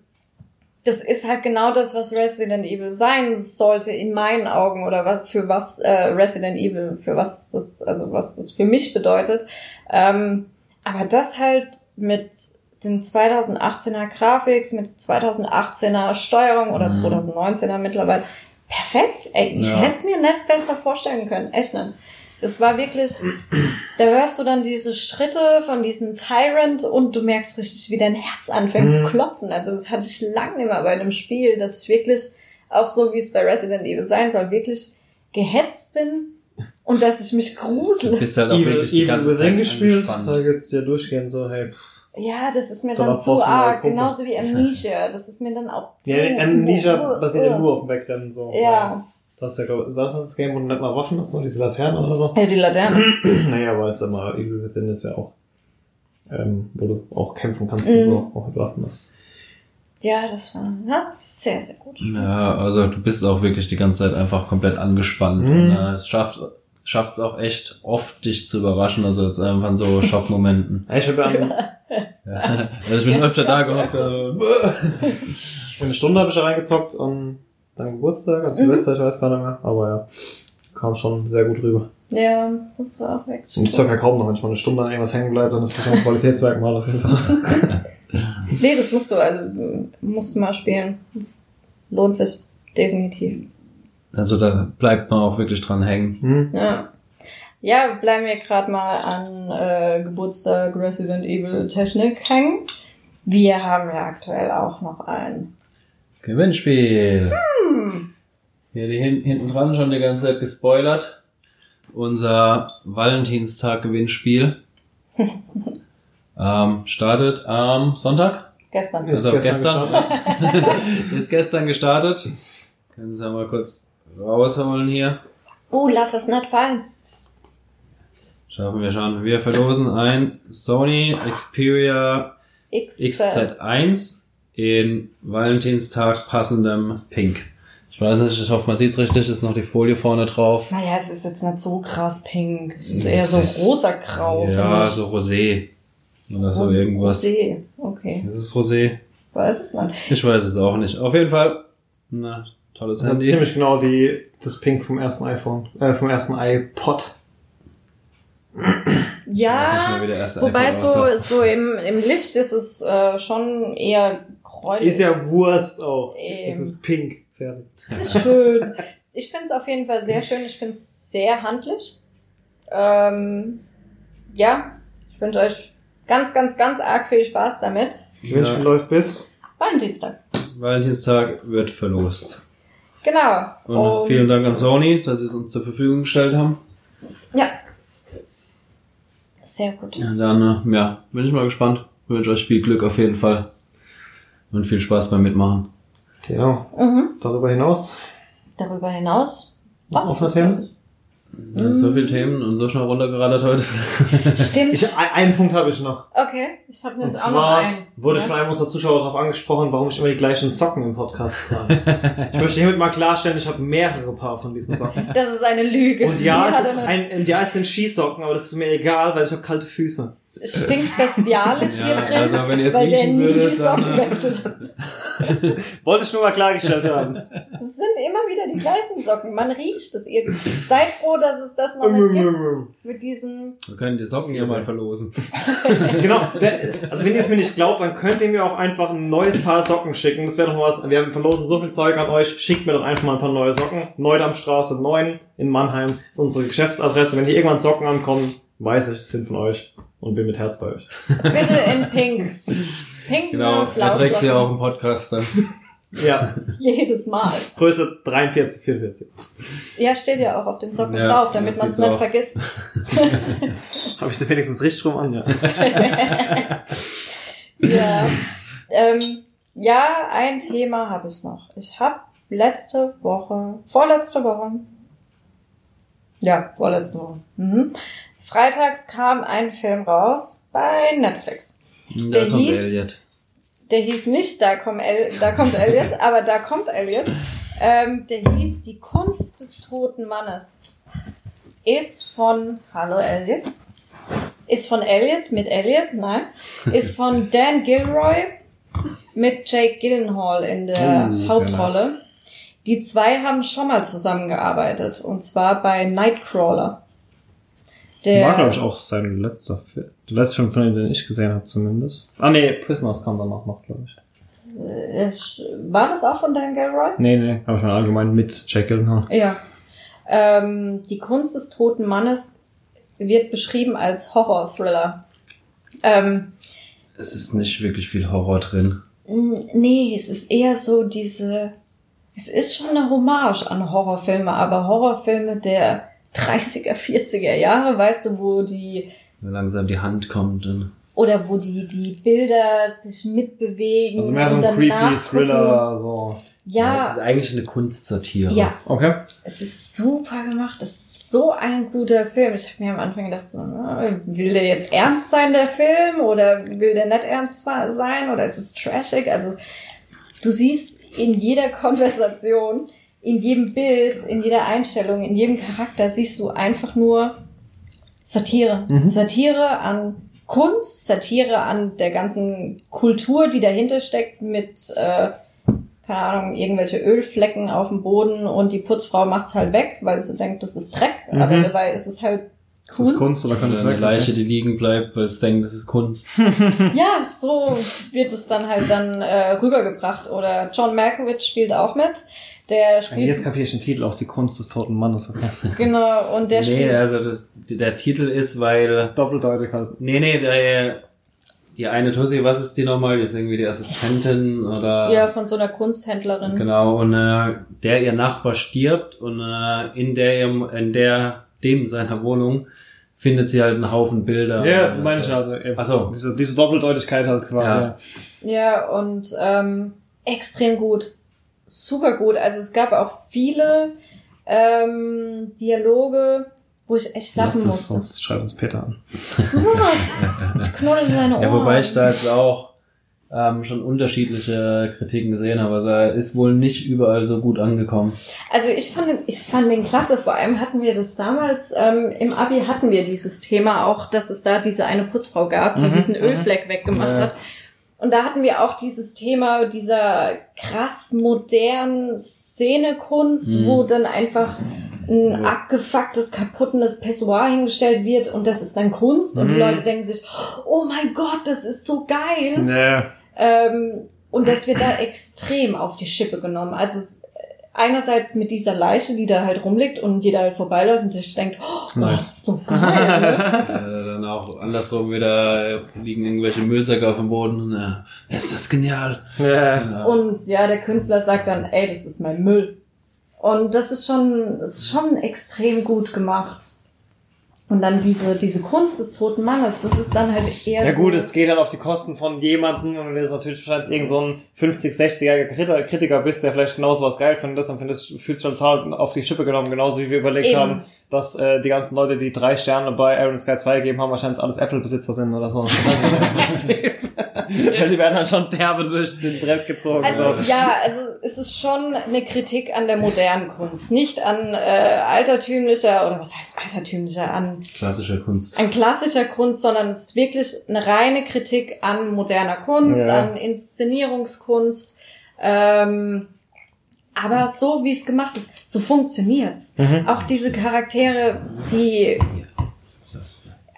das ist halt genau das, was Resident Evil sein sollte, in meinen Augen, oder was, für was äh, Resident Evil, für was das, also was das für mich bedeutet. Ähm, aber das halt mit den 2018er Grafiks, mit 2018er Steuerung oder Mhm. 2019er mittlerweile. Perfekt. Ey, ich Ja. hätte es mir nicht besser vorstellen können. Echt nicht. Es war wirklich, da hörst du dann diese Schritte von diesem Tyrant und du merkst richtig, wie dein Herz anfängt Mhm. zu klopfen. Also das hatte ich lange nicht mehr bei einem Spiel, dass ich wirklich, auch so wie es bei Resident Evil sein soll, wirklich gehetzt bin und dass ich mich Du grusel. bist halt auch wirklich die ganze Zeit Within gespielt, da geht's dir durchgehend so, hey. Ja, das ist mir Da dann zu arg, genauso wie Amnesia. Das ist mir dann auch zu... Ja, Amnesia uh, basiert ja uh. nur auf dem Wegrennen, so. Ja. Du hast ja, glaub, war das das Game, wo du nicht mal Waffen hast, nur diese Laternen oder so? Ja, die Laterne. naja, aber ist immer, Evil Within ist ja auch, ähm, wo du auch kämpfen kannst Mhm. und so, auch mit Waffen. ne? Ja, das war ja, sehr, sehr gut. Ja, also du bist auch wirklich die ganze Zeit einfach komplett angespannt. Mhm. Und, äh, es schafft schafft es auch echt oft, dich zu überraschen. Also jetzt einfach in so Schockmomenten. Ich habe ja. Also ich bin Ja, öfter da das gehockt. für eine Stunde habe ich da reingezockt und dann Geburtstag, an Silvester, ich weiß gar nicht mehr, aber ja, kam schon sehr gut rüber. Ja, das war auch wirklich Und ich zocke ja kaum noch, wenn ich mal eine Stunde an irgendwas hängen bleibe, dann ist das schon ein Qualitätsmerkmal auf jeden Fall. Nee, das musst du, also musst du mal spielen. Das lohnt sich definitiv. Also da bleibt man auch wirklich dran hängen. Hm? Ja. Ja, bleiben wir gerade mal an äh, Geburtstag Resident Evil Technik hängen. Wir haben ja aktuell auch noch ein. Gewinnspiel. Hier die hin, hinten dran schon die ganze Zeit gespoilert. Unser Valentinstag-Gewinnspiel. ähm, startet am Sonntag. Gestern. Ist Also gestern gestern. ist gestern gestartet. Können Sie mal kurz rausholen hier. Oh, lass es nicht fallen. Schaffen wir schon. Wir verlosen ein Sony Xperia X. XZ1 in Valentinstag passendem Pink. Ich weiß nicht, ich hoffe, man sieht's richtig, ist noch die Folie vorne drauf. Naja, es ist jetzt nicht so krass pink. Es ist eher so ist- rosa grau. Ja, so Rosé. Oder so irgendwas. Rosé. Okay. Ist es Rosé? Weiß es nicht. Ich weiß es auch nicht. Auf jeden Fall, na, tolles Das Handy. ziemlich genau die, das Pink vom ersten iPhone, äh, vom ersten iPod. Ja, mehr, wobei so, so im, im Licht ist es äh, schon eher gräulich. Ist ja Wurst auch. Eben. Es ist pink. Fertig. Es ist schön. Ich finde es auf jeden Fall sehr schön. Ich finde es sehr handlich. Ähm, ja, wünsche euch ganz, ganz, ganz arg viel Spaß damit. Die Wünschen läuft bis. Valentinstag. Valentinstag wird verlost. Genau. Und vielen Dank an Sony, dass sie es uns zur Verfügung gestellt haben. Ja. Sehr gut. Ja, dann, äh, ja, bin ich mal gespannt. wünsche euch viel Glück auf jeden Fall. Und viel Spaß beim Mitmachen. Genau. Mhm. Darüber hinaus. Darüber hinaus. Was? Offene Themen? So viele Themen und so schnell runtergerattert heute. Stimmt. Ich, ein- einen Punkt habe ich noch. Okay, ich habe nämlich auch noch zwar einen. wurde ich Ja? von einem unserer Zuschauer darauf angesprochen, warum ich immer die gleichen Socken im Podcast trage. ich möchte hiermit mal klarstellen, ich habe mehrere Paar von diesen Socken. Das ist eine Lüge. Und ja, es ist ein, und ja, es sind Skisocken, aber das ist mir egal, weil ich habe kalte Füße. Es stinkt bestialisch hier Ja, drin, also wenn ihr es weil der riechen nie die würdet, dann, Socken äh, wechselt hat. Wollte ich nur mal klargestellt haben. Es sind immer wieder die gleichen Socken. Man riecht es irgendwie. Seid froh, dass es das noch nicht gibt. Mit diesen. Wir können die Socken ja mal verlosen. genau, der, also wenn ihr es mir nicht glaubt, dann könnt ihr mir auch einfach ein neues Paar Socken schicken. Das wäre doch mal was. Wir haben verlosen so viel Zeug an euch. Schickt mir doch einfach mal ein paar neue Socken. Neudamstraße 9 in Mannheim ist unsere Geschäftsadresse. Wenn hier irgendwann Socken ankommen, weiß ich, es sind von euch und bin mit Herz bei euch. Bitte in Pink. Pink Genau, er trägt sie auch im Podcast dann. Ja, Jedes Mal. Größe 43, 44. Ja, steht ja auch auf den Socken Ja, drauf, damit man es nicht auch. vergisst. Habe ich sie wenigstens richtig rum an, ja. Ja. Ähm, ja, ein Thema habe ich noch. Ich habe letzte Woche, vorletzte Woche, ja, vorletzte Woche, mhm. Freitags kam ein Film raus bei Netflix. Da Der kommt hieß- Elliot. Der hieß nicht Da, komm El da kommt Elliot, aber Da kommt Elliot. Ähm, der hieß Die Kunst des toten Mannes. Ist von, hallo Elliot. Ist von Elliot mit Elliot, nein. Ist von Dan Gilroy mit Jake Gyllenhaal in der Oh, Hauptrolle. Die zwei haben schon mal zusammengearbeitet und zwar bei Nightcrawler. Der, War, glaube ich, auch sein letzter Film. Der letzte Film von ihm, den ich gesehen habe, zumindest. Ah, nee, Prisoners kam danach noch, glaube ich. äh, war das auch von Dan Gilroy? Nee, nee, aber ich meine allgemein mit Jack Gyllenhaal. Ja. Ähm, die Kunst des toten Mannes wird beschrieben als Horror-Thriller. Ähm, Es ist nicht wirklich viel Horror drin. nee, es ist eher so diese. Es ist schon eine Hommage an Horrorfilme, aber Horrorfilme der 30er, 40er Jahre, weißt du, wo die Wenn langsam die Hand kommt. Dann oder wo die die Bilder sich mitbewegen. Also mehr so und ein dann creepy nachgucken. Thriller, so. es Ja, ist eigentlich eine Kunstsatire. ja, Okay. Es ist super gemacht. Es ist so ein guter Film. Ich habe mir am Anfang gedacht, so, na, will der jetzt ernst sein, der Film? Oder will der nicht ernst sein? Oder ist es trashig? Also, du siehst in jeder Konversation, in jedem Bild, in jeder Einstellung, in jedem Charakter siehst du einfach nur Satire. Mhm. Satire an Kunst, Satire an der ganzen Kultur, die dahinter steckt mit, äh, keine Ahnung, irgendwelche Ölflecken auf dem Boden und die Putzfrau macht's halt weg, weil sie denkt, das ist Dreck, Mhm. aber dabei ist es halt Das Kunst. ist Kunst oder kann das eine? Leiche, die liegen bleibt, weil es denkt, das ist Kunst. Ja, so wird es dann halt dann äh, rübergebracht. Oder John Malkovich spielt auch mit. Der spielt Jetzt kapiere ich den Titel auch, die Kunst des toten Mannes. Okay. genau und der nee, spielt also das, der Titel ist, weil... Doppeldeutig halt. Nee, nee, der, die eine Tussi, was ist die nochmal? Die ist irgendwie die Assistentin oder... ja von so einer Kunsthändlerin. Genau, und äh, der ihr Nachbar stirbt und äh, in der in der dem seiner Wohnung findet sie halt einen Haufen Bilder. Ja, meine ich also. Ach so. Diese, diese Doppeldeutigkeit halt quasi. Ja. Ja, und ähm, extrem gut. Super gut. Also es gab auch viele ähm, Dialoge, wo ich echt Lass lachen das, musste. sonst schreibt uns Peter an. Was? Ich knuddel seine Ohren. Ja, wobei ich da jetzt auch ähm, schon unterschiedliche Kritiken gesehen habe. Also er ist wohl nicht überall so gut angekommen. Also ich fand, den- ich fand den klasse. Vor allem hatten wir das damals, ähm, im Abi hatten wir dieses Thema auch, dass es da diese eine Putzfrau gab, die Mhm, diesen mhm. Ölfleck weggemacht Ja. hat. Und da hatten wir auch dieses Thema dieser krass modernen Szenekunst, Mhm. wo dann einfach ein abgefucktes, kaputtes Pessoir hingestellt wird und das ist dann Kunst und die Mhm. Leute denken sich, oh mein Gott, das ist so geil. Nee. Ähm, und das wird da extrem auf die Schippe genommen. Also einerseits mit dieser Leiche, die da halt rumliegt und jeder halt vorbeiläuft und sich denkt, oh, Nice. das ist so geil. Äh, dann auch andersrum wieder liegen irgendwelche Müllsäcke auf dem Boden und äh, ist das genial. Ja. Ja. Und ja, der Künstler sagt dann, ey, das ist mein Müll. Und das ist schon, das ist schon extrem gut gemacht. Und dann diese, diese Kunst des toten Mannes, das ist dann halt eher Ja gut, so, es geht dann auf die Kosten von jemandem, und wenn du jetzt natürlich wahrscheinlich irgend so ein 50, 60-jähriger Kritiker, Kritiker bist, der vielleicht genauso was geil findet, dann findest fühlst du total auf die Schippe genommen, genauso wie wir überlegt Eben. haben, dass äh, die ganzen Leute, die drei Sterne bei Iron Sky 2 gegeben haben, wahrscheinlich alles Apple-Besitzer sind oder so. Weil die werden dann schon derbe durch den Dreck gezogen. Also so. ja, also es ist schon eine Kritik an der modernen Kunst, nicht an äh, altertümlicher oder was heißt altertümlicher, an, Klassischer Kunst. an klassischer Kunst, sondern es ist wirklich eine reine Kritik an moderner Kunst, Ja. an Inszenierungskunst. Ähm, aber so wie es gemacht ist, so funktioniert's. Mhm. Auch diese Charaktere, die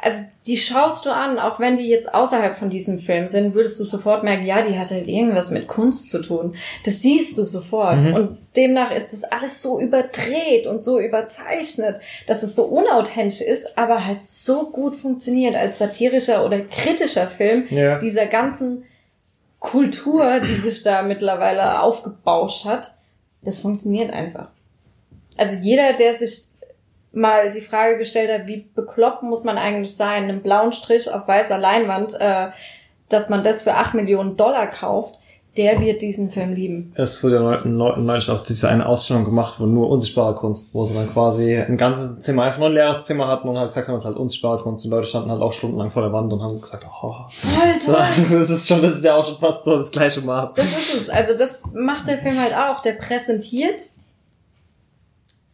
also die schaust du an, auch wenn die jetzt außerhalb von diesem Film sind, würdest du sofort merken, ja, die hat halt irgendwas mit Kunst zu tun. Das siehst du sofort. Mhm. Und demnach ist das alles so überdreht und so überzeichnet, dass es so unauthentisch ist, aber halt so gut funktioniert als satirischer oder kritischer Film Ja. dieser ganzen Kultur, die sich da mittlerweile aufgebauscht hat. Das funktioniert einfach. Also jeder, der sich mal die Frage gestellt hat, wie bekloppt muss man eigentlich sein, einen blauen Strich auf weißer Leinwand, äh, dass man das für 8 Millionen Dollar kauft, der wird diesen Film lieben. Es wurde ja neulich auch diese eine Ausstellung gemacht, wo nur unsichtbare Kunst, wo sie dann quasi ein ganzes Zimmer, einfach nur ein leeres Zimmer hatten und halt gesagt haben, es ist halt unsichtbare Kunst. Und Leute standen halt auch stundenlang vor der Wand und haben gesagt, oh, toll. das ist schon, das ist ja auch schon fast so das gleiche Maß. Das ist es. Also das macht der Film halt auch. Der präsentiert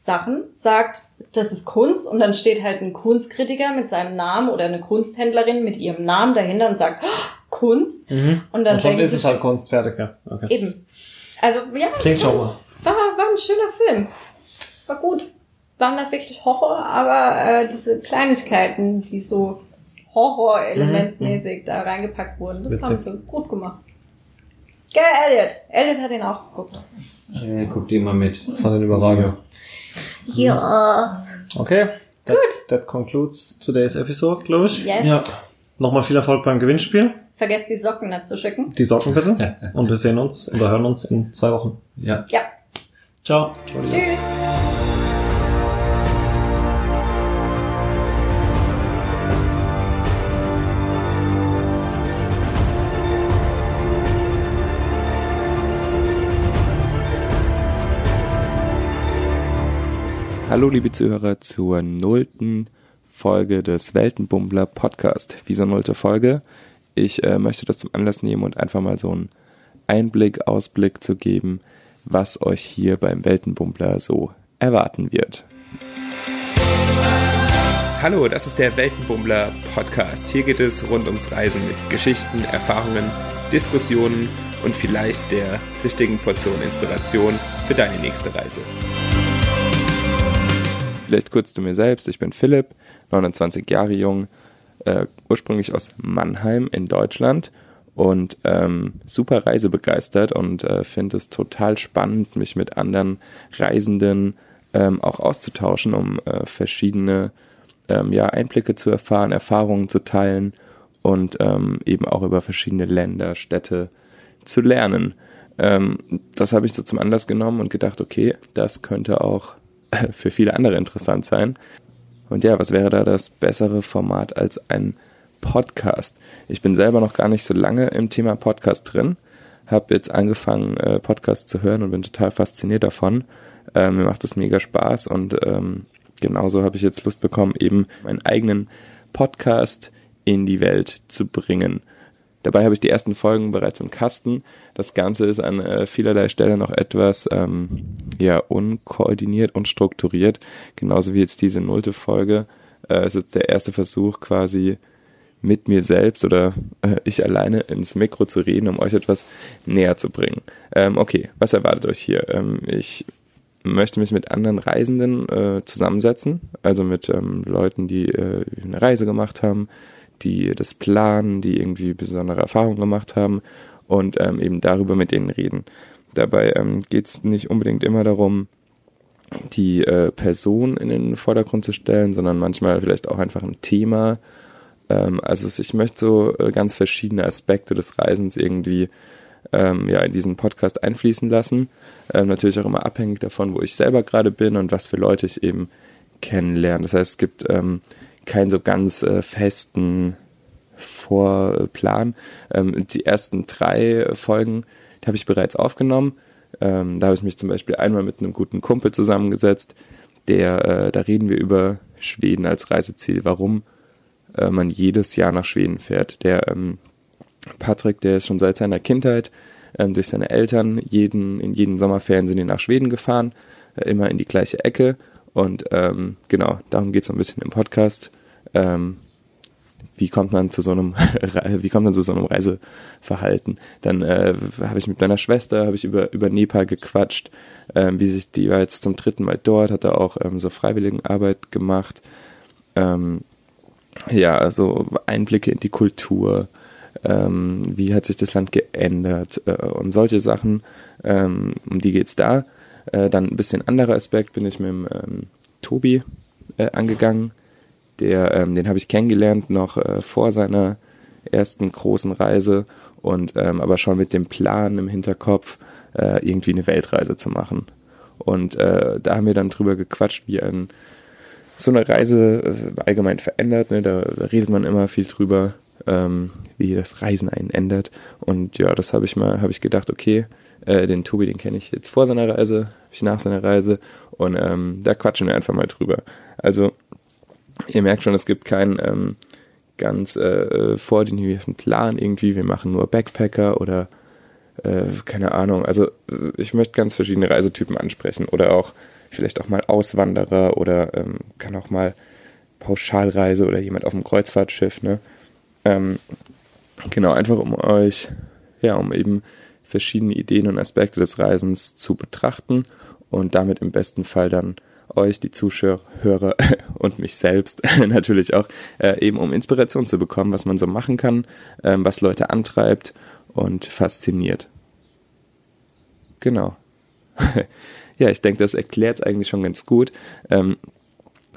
Sachen, sagt, das ist Kunst und dann steht halt ein Kunstkritiker mit seinem Namen oder eine Kunsthändlerin mit ihrem Namen dahinter und sagt, oh, Kunst. Mhm. Und dann und schon ist es halt Kunst, fertig, ja. Okay. Eben. Also, ja. Klingt schon mal. War, war ein schöner Film. War gut. War nicht wirklich Horror, aber äh, diese Kleinigkeiten, die so Horror-elementmäßig da reingepackt wurden, das Witzig. haben sie gut gemacht. Gell, Elliot. Elliot hat ihn auch geguckt. Äh, guck dir mal mit. Von den überragend. Ja. Okay. That, Gut. That concludes today's episode, glaube ich. Yes. Ja. Nochmal viel Erfolg beim Gewinnspiel. Vergesst die Socken nicht zu schicken. Die Socken bitte. Und wir sehen uns oder hören uns in zwei Wochen. Ja. Ja. Ciao. Tschüss. Hallo liebe Zuhörer zur nullten Folge des Weltenbummler Podcast. Wieso nullte Folge? Ich äh, möchte das zum Anlass nehmen und einfach mal so einen Einblick, Ausblick zu geben, was euch hier beim Weltenbummler so erwarten wird. Hallo, das ist der Weltenbummler Podcast. Hier geht es rund ums Reisen mit Geschichten, Erfahrungen, Diskussionen und vielleicht der richtigen Portion Inspiration für deine nächste Reise. Vielleicht kurz zu mir selbst. Ich bin Philipp, 29 Jahre jung, äh, ursprünglich aus Mannheim in Deutschland und ähm, super reisebegeistert und äh, finde es total spannend, mich mit anderen Reisenden ähm, auch auszutauschen, um äh, verschiedene ähm, ja, Einblicke zu erfahren, Erfahrungen zu teilen und ähm, eben auch über verschiedene Länder, Städte zu lernen. Ähm, das habe ich so zum Anlass genommen und gedacht, okay, das könnte auch für viele andere interessant sein. Und ja, was wäre da das bessere Format als ein Podcast? Ich bin selber noch gar nicht so lange im Thema Podcast drin, habe jetzt angefangen, äh, Podcasts zu hören und bin total fasziniert davon. Ähm, mir macht es mega Spaß und ähm, genauso habe ich jetzt Lust bekommen, eben meinen eigenen Podcast in die Welt zu bringen. Dabei habe ich die ersten Folgen bereits im Kasten. Das Ganze ist an äh, vielerlei Stelle noch etwas ähm, ja unkoordiniert und strukturiert, genauso wie jetzt diese nullte Folge. Äh, ist jetzt der erste Versuch quasi mit mir selbst oder äh, ich alleine ins Mikro zu reden, um euch etwas näher zu bringen. Ähm, okay, was erwartet euch hier? Ähm, ich möchte mich mit anderen Reisenden äh, zusammensetzen, also mit ähm, Leuten, die äh, eine Reise gemacht haben, die das planen, die irgendwie besondere Erfahrungen gemacht haben und ähm, eben darüber mit denen reden. dabei ähm, geht es nicht unbedingt immer darum, die äh, Person in den Vordergrund zu stellen, sondern manchmal vielleicht auch einfach ein Thema. Ähm, also ich möchte so äh, ganz verschiedene Aspekte des Reisens irgendwie ähm, ja in diesen Podcast einfließen lassen. Ähm, natürlich auch immer abhängig davon, wo ich selber gerade bin und was für Leute ich eben kennenlerne. Das heißt, es gibt ähm, keinen so ganz äh, festen Vorplan. Ähm, die ersten drei Folgen habe ich bereits aufgenommen. Ähm, da habe ich mich zum Beispiel einmal mit einem guten Kumpel zusammengesetzt, der, äh, da reden wir über Schweden als Reiseziel, warum äh, man jedes Jahr nach Schweden fährt. Der ähm, Patrick, der ist schon seit seiner Kindheit ähm, durch seine Eltern jeden, in jeden Sommerferien sind die nach Schweden gefahren, äh, immer in die gleiche Ecke. Und ähm, genau, darum geht es so ein bisschen im Podcast. Ähm, wie kommt man zu so einem wie kommt man zu so einem Reiseverhalten? Dann äh, habe ich mit meiner Schwester ich über über Nepal gequatscht, ähm, wie sich die war jetzt zum dritten Mal dort, hat er auch ähm, so Freiwilligenarbeit gemacht. Ähm, ja, also Einblicke in die Kultur, ähm, wie hat sich das Land geändert äh, und solche Sachen, ähm, um die geht's da. Äh, dann ein bisschen anderer Aspekt bin ich mit dem ähm, Tobi äh, angegangen der, ähm, den habe ich kennengelernt noch äh, vor seiner ersten großen Reise und ähm, aber schon mit dem Plan im Hinterkopf, äh, irgendwie eine Weltreise zu machen. Und äh, da haben wir dann drüber gequatscht, wie ein so eine Reise äh, allgemein verändert. Ne? Da, redet man immer viel drüber, ähm, wie das Reisen einen ändert. Und ja, das habe ich mal, habe ich gedacht, okay, äh, den Tobi, den kenne ich jetzt vor seiner Reise, ich nach seiner Reise und ähm, da quatschen wir einfach mal drüber. Also ihr merkt schon, es gibt keinen ähm, ganz äh, vordefinierten Plan irgendwie. Wir machen nur Backpacker oder äh, keine Ahnung. Also äh, ich möchte ganz verschiedene Reisetypen ansprechen oder auch vielleicht auch mal Auswanderer oder ähm, kann auch mal Pauschalreise oder jemand auf dem Kreuzfahrtschiff. Ne? Ähm, genau, einfach um euch, ja, um eben verschiedene Ideen und Aspekte des Reisens zu betrachten und damit im besten Fall dann euch, die Zuschauer und mich selbst natürlich auch, äh, eben um Inspiration zu bekommen, was man so machen kann, ähm, was Leute antreibt und fasziniert. Genau. ja, ich denke, das erklärt es eigentlich schon ganz gut. Ähm,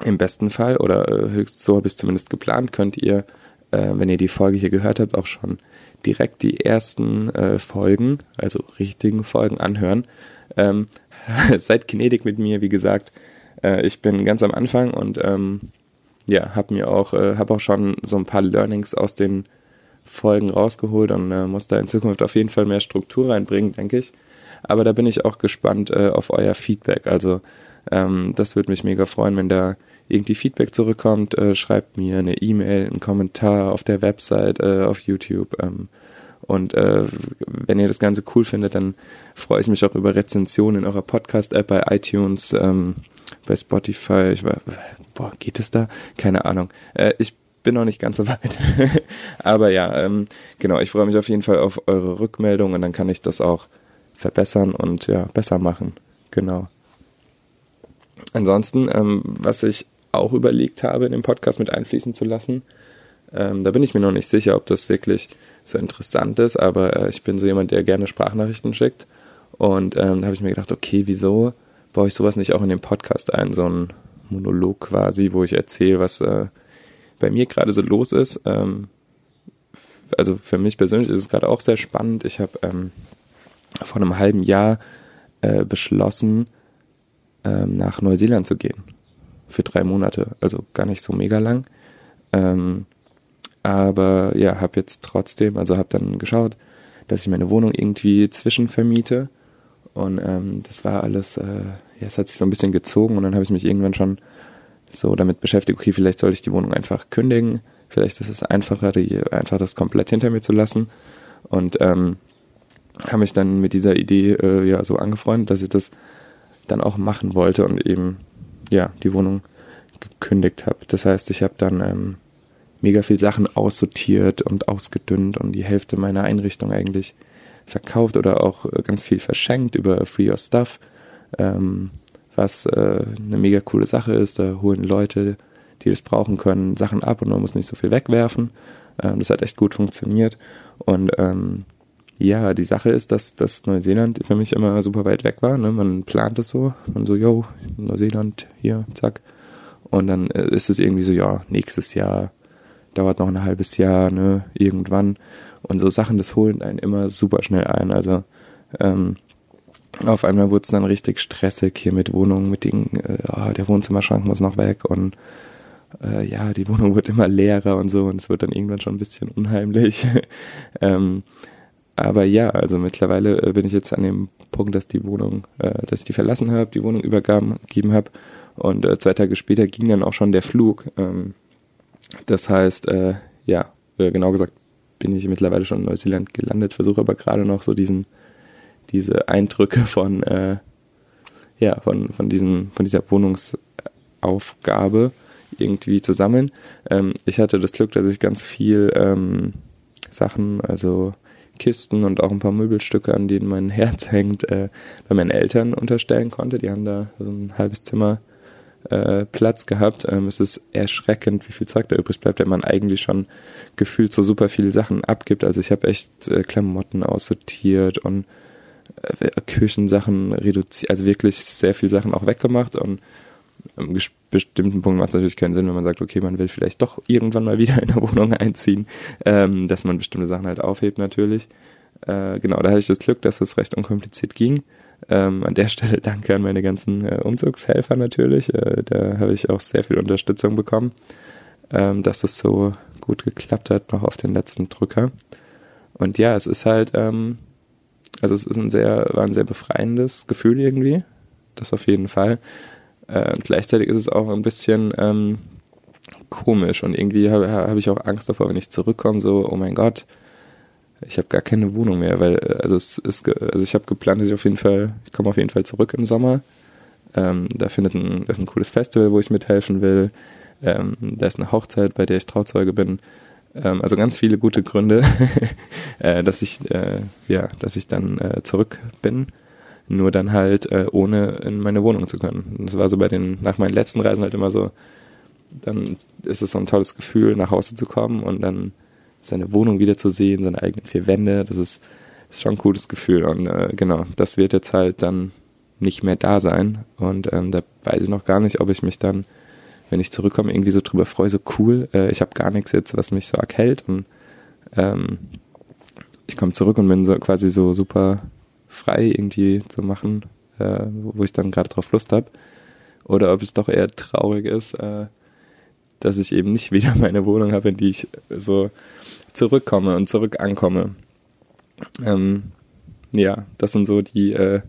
Im besten Fall, oder äh, höchst so habe ich es zumindest geplant, könnt ihr, äh, wenn ihr die Folge hier gehört habt, auch schon direkt die ersten äh, Folgen, also richtigen Folgen anhören. Ähm, seid gnädig mit mir, wie gesagt. Äh, ich bin ganz am Anfang und ähm, ja, habe mir auch, äh, habe auch schon so ein paar Learnings aus den Folgen rausgeholt und äh, muss da in Zukunft auf jeden Fall mehr Struktur reinbringen, denke ich. Aber da bin ich auch gespannt äh, auf euer Feedback. Also ähm, das würde mich mega freuen, wenn da irgendwie Feedback zurückkommt. Äh, schreibt mir eine E-Mail, einen Kommentar auf der Website, äh, auf YouTube. Ähm, und äh, wenn ihr das Ganze cool findet, dann freue ich mich auch über Rezensionen in eurer Podcast-App bei iTunes. Ähm, bei Spotify. Ich war, boah, geht es da? Keine Ahnung. Äh, ich bin noch nicht ganz so weit. Aber ja, ähm, genau, ich freue mich auf jeden Fall auf eure Rückmeldung und dann kann ich das auch verbessern und ja, besser machen. Genau. Ansonsten, ähm, was ich auch überlegt habe, in den Podcast mit einfließen zu lassen, ähm, da bin ich mir noch nicht sicher, ob das wirklich so interessant ist, aber äh, ich bin so jemand, der gerne Sprachnachrichten schickt. Und ähm, da habe ich mir gedacht, okay, wieso baue ich sowas nicht auch in den Podcast ein, so ein Monolog quasi, wo ich erzähle, was äh, bei mir gerade so los ist. Ähm, also für mich persönlich ist es gerade auch sehr spannend. Ich habe ähm, vor einem halben Jahr äh, beschlossen, ähm, nach Neuseeland zu gehen. Für drei Monate, also gar nicht so mega lang. Ähm, aber ja, habe jetzt trotzdem, also habe dann geschaut, dass ich meine Wohnung irgendwie zwischenvermiete und ähm, das war alles, äh, ja, es hat sich so ein bisschen gezogen und dann habe ich mich irgendwann schon so damit beschäftigt, okay, vielleicht soll ich die Wohnung einfach kündigen, vielleicht ist es einfacher, die, einfach das komplett hinter mir zu lassen. Und ähm, habe mich dann mit dieser Idee äh, ja so angefreundet, dass ich das dann auch machen wollte und eben ja die Wohnung gekündigt habe. Das heißt, ich habe dann ähm, mega viel Sachen aussortiert und ausgedünnt und die Hälfte meiner Einrichtung eigentlich verkauft oder auch äh, ganz viel verschenkt über Free Your Stuff, ähm, was äh, eine mega coole Sache ist. Da holen Leute, die das brauchen können, Sachen ab und man muss nicht so viel wegwerfen. Ähm, das hat echt gut funktioniert und ähm, ja, die Sache ist, dass, dass Neuseeland für mich immer super weit weg war. Ne? Man plant es so, man so, yo, Neuseeland, hier, zack. Und dann äh, ist es irgendwie so, ja, nächstes Jahr, dauert noch ein halbes Jahr, ne, irgendwann. Und so Sachen, das holen einen immer super schnell ein. Also ähm, auf einmal wurde es dann richtig stressig hier mit Wohnungen, mit Dingen, äh, oh, der Wohnzimmerschrank muss noch weg und äh, ja, die Wohnung wird immer leerer und so und es wird dann irgendwann schon ein bisschen unheimlich. ähm, aber ja, also mittlerweile äh, bin ich jetzt an dem Punkt, dass die Wohnung, äh, dass ich die verlassen habe, die Wohnung übergeben habe und äh, zwei Tage später ging dann auch schon der Flug. Ähm, das heißt, äh, ja, äh, genau gesagt bin ich mittlerweile schon in Neuseeland gelandet, versuche aber gerade noch so diesen, diese Eindrücke von, äh, ja, von, von diesen, von dieser Wohnungsaufgabe irgendwie zu sammeln. Ähm, ich hatte das Glück, dass ich ganz viel ähm, Sachen, also Kisten und auch ein paar Möbelstücke, an denen mein Herz hängt, äh, bei meinen Eltern unterstellen konnte. Die haben da so ein halbes Zimmer äh, Platz gehabt. Ähm, es ist erschreckend, wie viel Zeug da übrig bleibt, wenn man eigentlich schon gefühlt so super viele Sachen abgibt. Also ich habe echt äh, Klamotten aussortiert und äh, Küchensachen reduziert, also wirklich sehr viel Sachen auch weggemacht und am bestimmten Punkt macht es natürlich keinen Sinn, wenn man sagt, okay, man will vielleicht doch irgendwann mal wieder in eine Wohnung einziehen, ähm, dass man bestimmte Sachen halt aufhebt natürlich. Äh, genau, da hatte ich das Glück, dass es recht unkompliziert ging. Ähm, an der Stelle danke an meine ganzen äh, Umzugshelfer natürlich. Äh, da habe ich auch sehr viel Unterstützung bekommen, ähm, dass es so gut geklappt hat, noch auf den letzten Drücker. Und ja, es ist halt, ähm, also es ist ein sehr, war ein sehr befreiendes Gefühl irgendwie. Das auf jeden Fall. Äh, gleichzeitig ist es auch ein bisschen ähm, komisch und irgendwie habe hab ich auch Angst davor, wenn ich zurückkomme, so, oh mein Gott, ich habe gar keine Wohnung mehr, weil äh, also es ist also ich habe geplant, dass ich auf jeden Fall ich komme auf jeden Fall zurück im Sommer. Ähm, da findet ein das ist ein cooles Festival, wo ich mithelfen will. Ähm, da ist eine Hochzeit, bei der ich Trauzeuge bin. Ähm, also ganz viele gute Gründe, äh, dass ich äh, ja, dass ich dann äh, zurück bin. Nur dann halt äh, ohne in meine Wohnung zu können. Das war so bei den nach meinen letzten Reisen halt immer so. Dann ist es so ein tolles Gefühl, nach Hause zu kommen und dann seine Wohnung wiederzusehen, seine eigenen vier Wände, das ist, ist schon ein cooles Gefühl. Und äh, genau, das wird jetzt halt dann nicht mehr da sein. Und ähm, da weiß ich noch gar nicht, ob ich mich dann, wenn ich zurückkomme, irgendwie so drüber freue, so cool, äh, ich habe gar nichts jetzt, was mich so arg hält. Und ähm, ich komme zurück und bin so quasi so super frei irgendwie zu machen, äh, wo ich dann gerade drauf Lust habe. Oder ob es doch eher traurig ist, äh, dass ich eben nicht wieder meine Wohnung habe, in die ich so zurückkomme und zurück ankomme. Ähm, ja, das sind so die äh,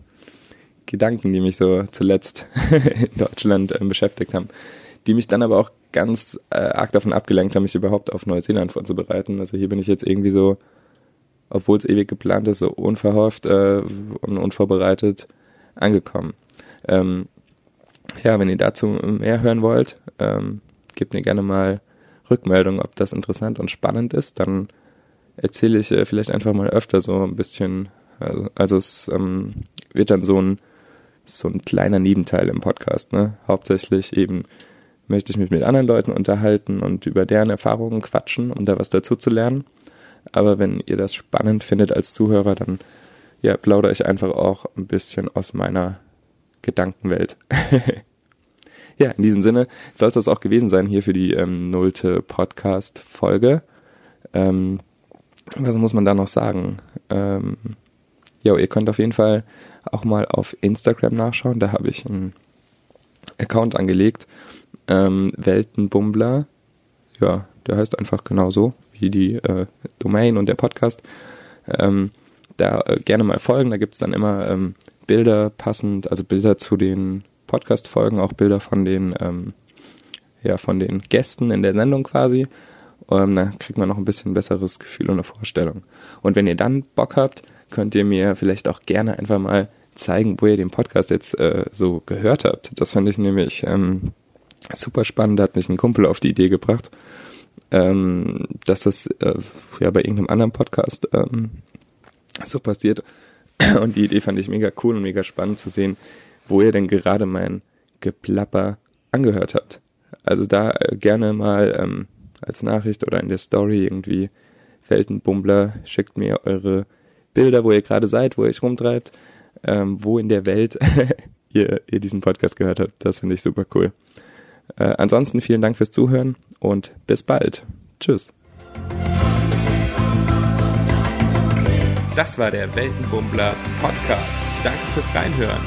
Gedanken, die mich so zuletzt in Deutschland äh, beschäftigt haben, die mich dann aber auch ganz äh, arg davon abgelenkt haben, mich überhaupt auf Neuseeland vorzubereiten. Also hier bin ich jetzt irgendwie so, obwohl es ewig geplant ist, so unverhofft äh, und unvorbereitet angekommen. Ähm, ja, wenn ihr dazu mehr hören wollt, ähm, gebt mir gerne mal Rückmeldung, ob das interessant und spannend ist. Dann erzähle ich äh, vielleicht einfach mal öfter so ein bisschen. Also, also es ähm, wird dann so ein so ein kleiner Nebenteil im Podcast. Ne? Hauptsächlich eben möchte ich mich mit anderen Leuten unterhalten und über deren Erfahrungen quatschen, um da was dazu zu lernen. Aber wenn ihr das spannend findet als Zuhörer, dann ja, plaudere ich einfach auch ein bisschen aus meiner Gedankenwelt. Ja, in diesem Sinne soll es das auch gewesen sein hier für die ähm, nullte Podcast-Folge. Ähm, was muss man da noch sagen? Ähm, ja, ihr könnt auf jeden Fall auch mal auf Instagram nachschauen. Da habe ich einen Account angelegt. Ähm, Weltenbummler. Ja, der heißt einfach genauso wie die äh, Domain und der Podcast. Ähm, da äh, gerne mal folgen. Da gibt's dann immer ähm, Bilder passend, also Bilder zu den Podcast-Folgen auch Bilder von den, ähm, ja, von den Gästen in der Sendung quasi. Ähm, dann kriegt man noch ein bisschen besseres Gefühl und eine Vorstellung. Und wenn ihr dann Bock habt, könnt ihr mir vielleicht auch gerne einfach mal zeigen, wo ihr den Podcast jetzt äh, so gehört habt. Das fand ich nämlich ähm, super spannend. Da hat mich ein Kumpel auf die Idee gebracht, ähm, dass das äh, ja bei irgendeinem anderen Podcast ähm, so passiert. Und die Idee fand ich mega cool und mega spannend zu sehen, wo ihr denn gerade mein Geplapper angehört habt. Also da äh, gerne mal ähm, als Nachricht oder in der Story irgendwie Weltenbummler, schickt mir eure Bilder, wo ihr gerade seid, wo ihr euch rumtreibt, ähm, wo in der Welt ihr, ihr diesen Podcast gehört habt. Das finde ich super cool. Äh, ansonsten vielen Dank fürs Zuhören und bis bald. Tschüss. Das war der Weltenbummler Podcast. Danke fürs Reinhören.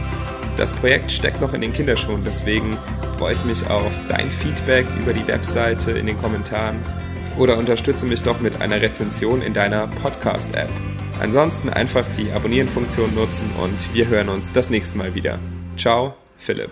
Das Projekt steckt noch in den Kinderschuhen, deswegen freue ich mich auf dein Feedback über die Webseite in den Kommentaren oder unterstütze mich doch mit einer Rezension in deiner Podcast-App. Ansonsten einfach die Abonnieren-Funktion nutzen und wir hören uns das nächste Mal wieder. Ciao, Philipp.